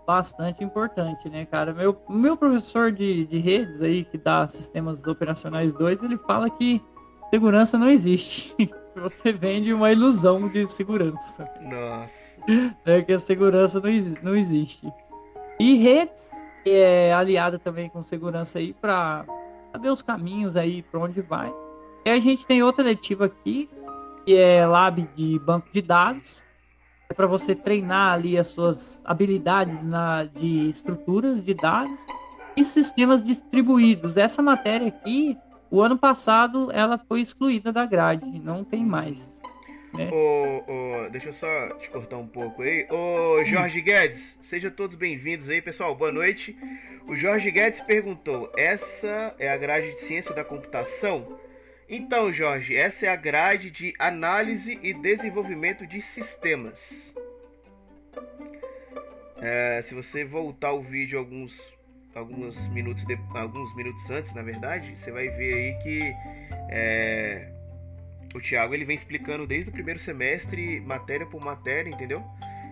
Bastante importante, né, cara? Meu, meu professor de, de redes aí que dá sistemas operacionais 2, ele fala que segurança não existe. você vende uma ilusão de segurança. Nossa. É que a segurança não, não existe. E redes é aliada também com segurança aí para saber os caminhos aí para onde vai. E a gente tem outra letiva aqui, que é Lab de banco de dados. É para você treinar ali as suas habilidades na, de estruturas de dados e sistemas distribuídos. Essa matéria aqui, o ano passado, ela foi excluída da grade, não tem mais. Né? Ô, deixa eu só te cortar um pouco aí. Ô, Jorge Guedes, sejam todos bem-vindos aí, pessoal. Boa noite. O Jorge Guedes perguntou: essa é a grade de ciência da computação? Então, Jorge, essa é a grade de análise e desenvolvimento de sistemas. É, se você voltar o vídeo alguns, alguns, minutos de, alguns minutos antes, na verdade, você vai ver aí que é, o Thiago ele vem explicando desde o primeiro semestre, matéria por matéria, entendeu?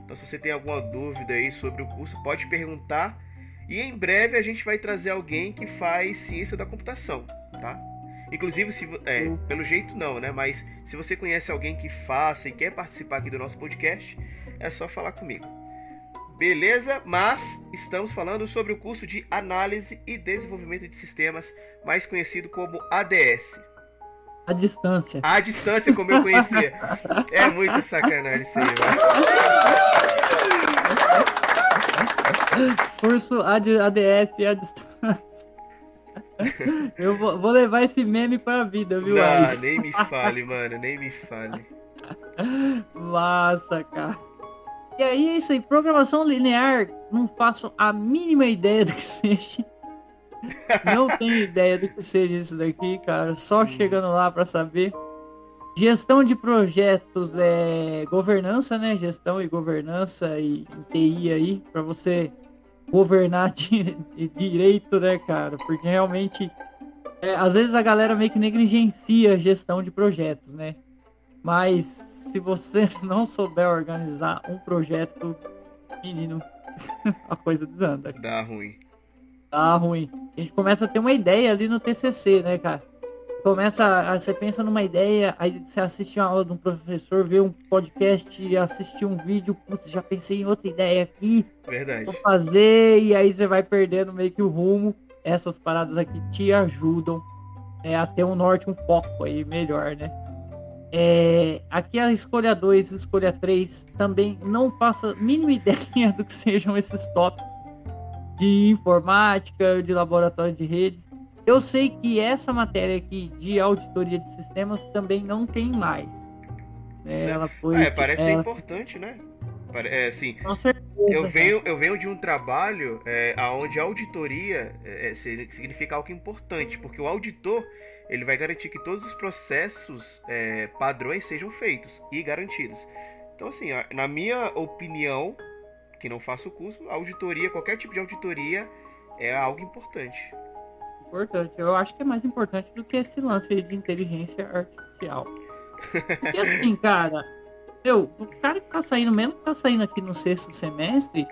Então, se você tem alguma dúvida aí sobre o curso, pode perguntar. E em breve a gente vai trazer alguém que faz ciência da computação, tá? Inclusive, se, é, pelo jeito não, né? Mas se você conhece alguém que faça e quer participar aqui do nosso podcast, é só falar comigo. Beleza? Mas estamos falando sobre o curso de Análise e Desenvolvimento de Sistemas, mais conhecido como ADS. A distância. A distância, como eu conhecia. é muito sacanagem isso aí, velho. Curso AD, ADS e a distância. Eu vou, vou levar esse meme pra vida, viu, Não, Alisson? nem me fale, mano, nem me fale. Massa, cara. E aí é isso aí, programação linear, não faço a mínima ideia do que seja. Não tenho ideia do que seja isso daqui, cara. Só chegando lá pra saber. Gestão de projetos é governança, né? Gestão e governança e TI aí, pra você governar de, de direito, né, cara? Porque realmente, é, às vezes a galera meio que negligencia a gestão de projetos, né? Mas se você não souber organizar um projeto, menino, a coisa desanda. Dá ruim. Tá ruim. A gente começa a ter uma ideia ali no TCC, né, cara? Começa, a, você pensa numa ideia, aí você assiste uma aula de um professor, vê um podcast, assiste um vídeo, putz, já pensei em outra ideia aqui, Verdade. vou fazer, e aí você vai perdendo meio que o rumo. Essas paradas aqui te ajudam é, a ter um norte, um foco aí melhor, né? É, aqui a escolha 2 escolha 3 também não passa mínima ideia do que sejam esses tópicos de informática, de laboratório de redes. Eu sei que essa matéria aqui de auditoria de sistemas também não tem mais. né? Ela foi, É, parece ser ela- importante, né? É, assim, com certeza, eu venho, eu venho de um trabalho é, onde auditoria é, é, significa algo importante, porque o auditor ele vai garantir que todos os processos é, padrões sejam feitos e garantidos. Então, assim, na minha opinião, que não faço o curso, auditoria, qualquer tipo de auditoria é algo importante. Importante. Eu acho que é mais importante do que esse lance de inteligência artificial. Porque assim, cara, meu, o cara que tá saindo, mesmo que tá saindo aqui no sexto semestre,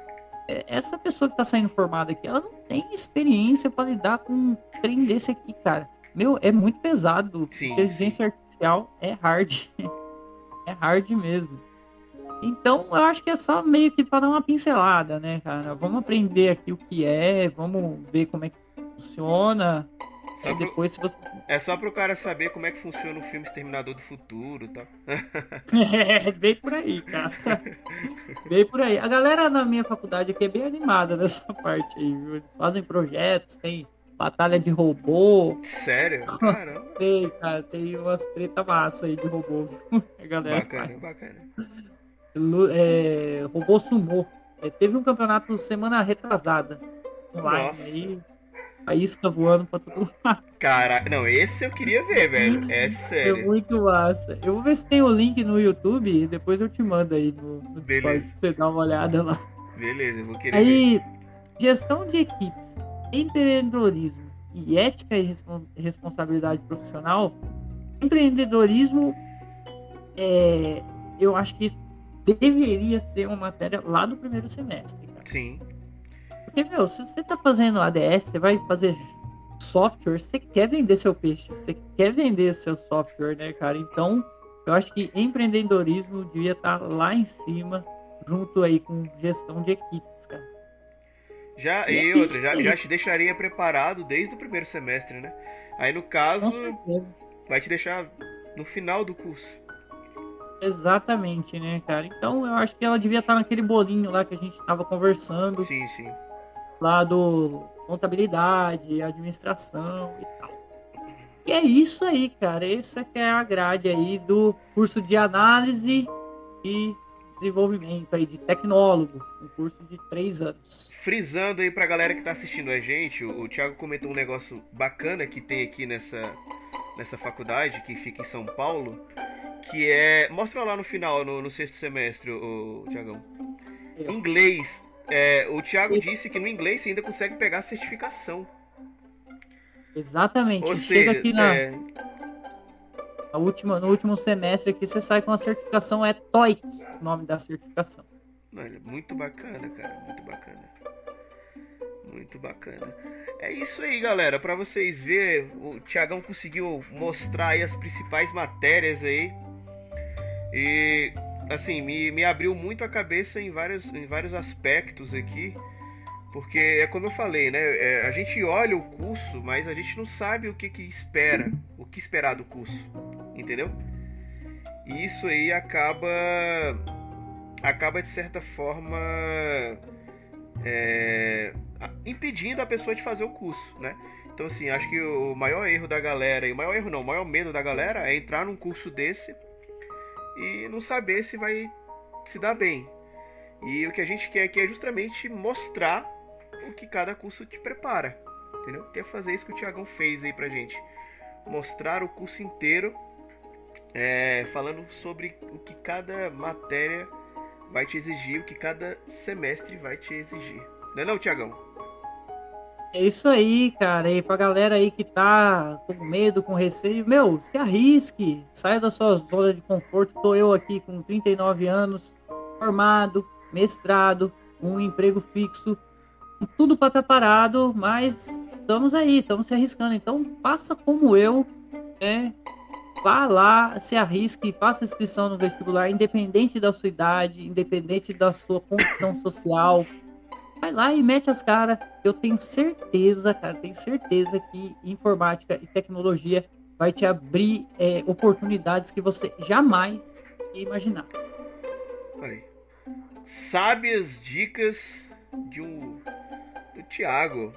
é, essa pessoa que tá saindo formada aqui, ela não tem experiência para lidar com um trem desse aqui, cara. Meu, é muito pesado. Sim, inteligência artificial é hard. é hard mesmo. Então, eu acho que é só meio que para dar uma pincelada, né, cara? Vamos aprender aqui o que é, vamos ver como é que funciona. Só pro- depois, se você. é só pro cara saber como é que funciona o filme Exterminador do Futuro tal. É, bem por aí, cara. Bem por aí. A galera na minha faculdade aqui é bem animada nessa parte aí, viu? Eles fazem projetos, tem batalha de robô, Sério? Caramba. tem, cara, tem umas treta massa aí de robô. A galera faz. Bacana, bacana. Lu- é, robô sumô. É, teve um campeonato semana retrasada online Nossa. aí. A isca voando pra todo lado. Caraca, não, esse eu queria ver, velho. É sério. muito massa. Eu vou ver se tem o link no YouTube e depois eu te mando aí no, no Discord pra você dar uma olhada lá. Beleza, eu vou querer ver. Aí, gestão de equipes, empreendedorismo e ética e respon- responsabilidade profissional. Empreendedorismo, é, eu acho que deveria ser uma matéria lá do primeiro semestre. Cara. Sim, Porque, meu, se você tá fazendo ADS, você vai fazer software, você quer vender seu peixe, você quer vender seu software, né, cara? Então, eu acho que empreendedorismo devia estar lá em cima, junto aí com gestão de equipes, cara. já E é outra, já, já te deixaria preparado desde o primeiro semestre, né? Aí no caso, vai te deixar no final do curso. Exatamente, né, cara? Então eu acho que ela devia estar naquele bolinho lá que a gente tava conversando, Sim, sim. Lá do contabilidade, administração e tal. E é isso aí, cara. Essa que é a grade aí do curso de análise e desenvolvimento aí de tecnólogo, um curso de três anos. Frisando aí pra galera que tá assistindo a gente, o, o Thiago comentou um negócio bacana que tem aqui nessa, nessa faculdade, que fica em São Paulo, que é. Mostra lá no final, no, no sexto semestre, o, Thiagão. Inglês. É, o Thiago disse que no inglês você ainda consegue pegar certificação. Exatamente. Ou Chega seja, aqui na, é, na última, no último semestre aqui, você sai com a certificação, é TOEIC, o nome da certificação. Olha, muito bacana, cara, muito bacana. Muito bacana. É isso aí, galera, Pra vocês verem, o Tiagão conseguiu mostrar aí as principais matérias aí. E assim, me, me abriu muito a cabeça em vários, em vários aspectos aqui. Porque é como eu falei, né? é, a gente olha o curso, mas a gente não sabe o que, que espera, o que esperar do curso, entendeu? E isso aí acaba acaba de certa forma é, impedindo a pessoa de fazer o curso, né? Então, assim, acho que o maior erro da galera, e o maior erro não, o maior medo da galera é entrar num curso desse e não saber se vai se dar bem. E o que a gente quer aqui é justamente mostrar o que cada curso te prepara. Entendeu? Quer fazer isso que o Tiagão fez aí pra gente. Mostrar o curso inteiro, é, falando sobre o que cada matéria vai te exigir, o que cada semestre vai te exigir. Não é não, Tiagão? É isso aí, cara. E pra galera aí que tá com medo, com receio, meu, se arrisque, saia da sua zona de conforto. Tô eu aqui com 39 anos, formado, mestrado, um emprego fixo, tudo para estar tá parado, mas estamos aí, estamos se arriscando. Então, faça como eu, né? Vá lá, se arrisque, faça inscrição no vestibular, independente da sua idade, independente da sua condição social. Vai lá e mete as caras. Eu tenho certeza, cara, tenho certeza que informática e tecnologia vai te abrir é, oportunidades que você jamais ia imaginar. Aí. Sábias dicas de um do Thiago.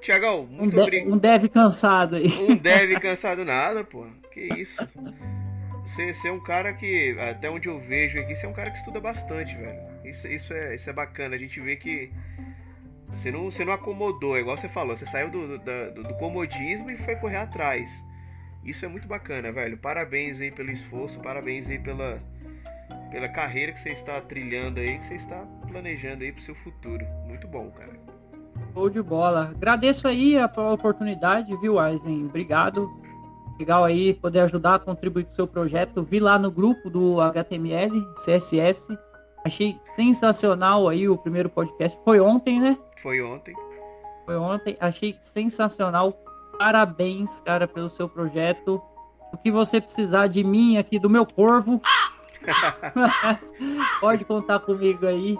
Tiagão, muito um obrigado. Um deve cansado aí. Um deve cansado nada, pô. Que isso. Você, você é um cara que, até onde eu vejo aqui, você é um cara que estuda bastante, velho. Isso, isso, é, isso é bacana. A gente vê que você não, você não acomodou, é igual você falou. Você saiu do, do, do comodismo e foi correr atrás. Isso é muito bacana, velho. Parabéns aí pelo esforço, parabéns aí pela, pela carreira que você está trilhando aí, que você está planejando aí pro seu futuro. Muito bom, cara. Show de bola. Agradeço aí a oportunidade, viu, Aizen? Obrigado legal aí poder ajudar, contribuir com o seu projeto. Vi lá no grupo do HTML, CSS. Achei sensacional aí o primeiro podcast. Foi ontem, né? Foi ontem. Foi ontem. Achei sensacional. Parabéns, cara, pelo seu projeto. O que você precisar de mim aqui, do meu corvo, pode contar comigo aí.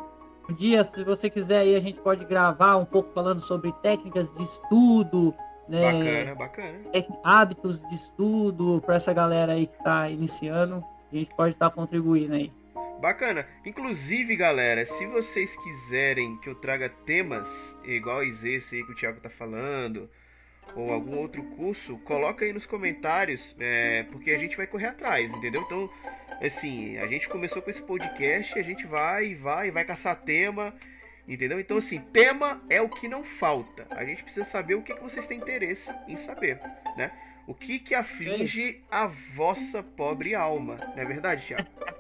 Um dia, se você quiser aí, a gente pode gravar um pouco falando sobre técnicas de estudo, né, bacana, bacana. hábitos de estudo para essa galera aí que está iniciando. A gente pode estar tá contribuindo aí. Bacana. Inclusive, galera, se vocês quiserem que eu traga temas iguais esse aí que o Thiago tá falando, ou algum outro curso, coloca aí nos comentários, é, porque a gente vai correr atrás, entendeu? Então, assim, a gente começou com esse podcast, a gente vai, vai, vai caçar tema Entendeu? Então, assim, tema é o que não falta. A gente precisa saber o que, que vocês têm interesse em saber, né? O que que aflige a vossa pobre alma. Não é verdade, Tiago?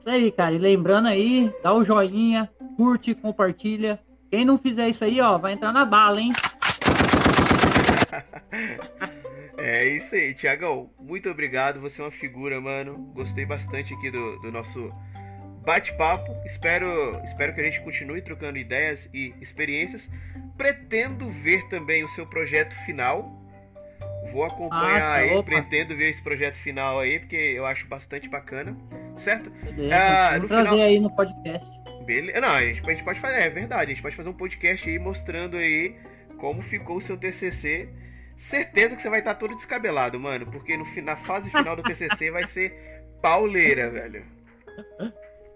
Isso aí, cara. E lembrando aí, dá o joinha, curte, compartilha. Quem não fizer isso aí, ó, vai entrar na bala, hein? é isso aí, Tiagão. Muito obrigado. Você é uma figura, mano. Gostei bastante aqui do, do nosso bate-papo. Espero, espero que a gente continue trocando ideias e experiências. Pretendo ver também o seu projeto final. Vou acompanhar aí, opa. pretendo ver esse projeto final aí, porque eu acho bastante bacana, certo? Beleza, ah, no trazer final... aí no podcast. Beleza. Não, a gente, a gente pode fazer, é verdade, a gente pode fazer um podcast aí mostrando aí como ficou o seu TCC. Certeza que você vai estar todo descabelado, mano, porque no, na fase final do TCC vai ser pauleira, velho.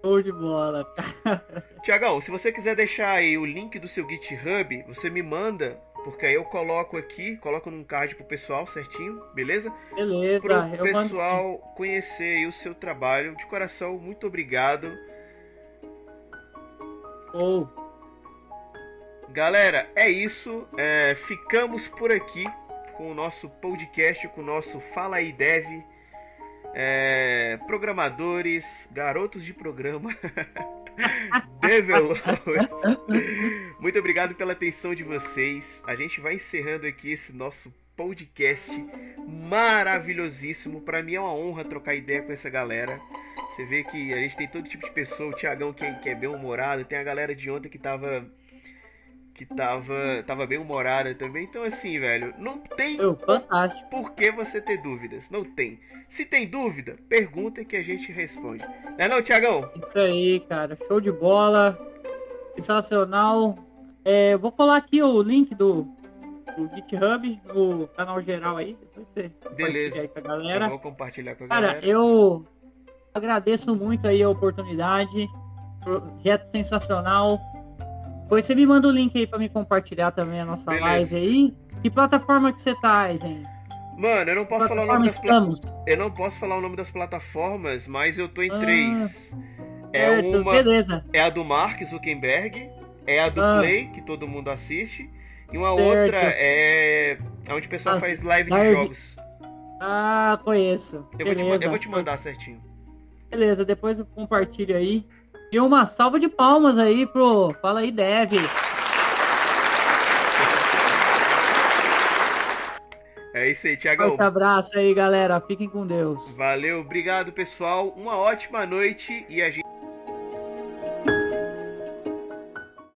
Show de bola. Tiagão, se você quiser deixar aí o link do seu GitHub, você me manda, porque aí eu coloco aqui, coloco num card pro pessoal certinho, beleza? Beleza. Pro pessoal mando... conhecer o seu trabalho. De coração, muito obrigado. Oh. Galera, é isso. É, ficamos por aqui com o nosso podcast, com o nosso Fala aí Dev é, programadores, garotos de programa, developers. Muito obrigado pela atenção de vocês. A gente vai encerrando aqui esse nosso podcast maravilhosíssimo. Para mim é uma honra trocar ideia com essa galera. Você vê que a gente tem todo tipo de pessoa, o Tiagão que, é, que é bem humorado, tem a galera de ontem que tava que tava, tava bem humorada também. Então, assim, velho, não tem Eu, fantástico. por que você ter dúvidas. Não tem. Se tem dúvida, pergunta que a gente responde. Não é não, Tiagão? Isso aí, cara. Show de bola. Sensacional. É, vou colar aqui o link do, do GitHub, no canal geral aí. Depois você Beleza. Aí com a galera. Eu vou compartilhar com a cara, galera. Cara, eu agradeço muito aí a oportunidade. Projeto sensacional. Depois você me manda o link aí para me compartilhar também a nossa Beleza. live aí. Que plataforma que você tá, Aizen? Mano, eu não posso falar o nome das plataformas. Eu não posso falar o nome das plataformas, mas eu tô em ah, três. É certo, uma. Beleza. É a do Mark Zuckerberg, é a do ah. Play, que todo mundo assiste, e uma certo. outra é onde o pessoal faz live de jogos. Ah, conheço. Eu vou, te, eu vou te mandar certinho. Beleza, depois eu compartilho aí. E uma salva de palmas aí pro Fala aí, Dev. É isso aí, Tiagão. Forte abraço aí, galera. Fiquem com Deus. Valeu, obrigado, pessoal. Uma ótima noite e a gente.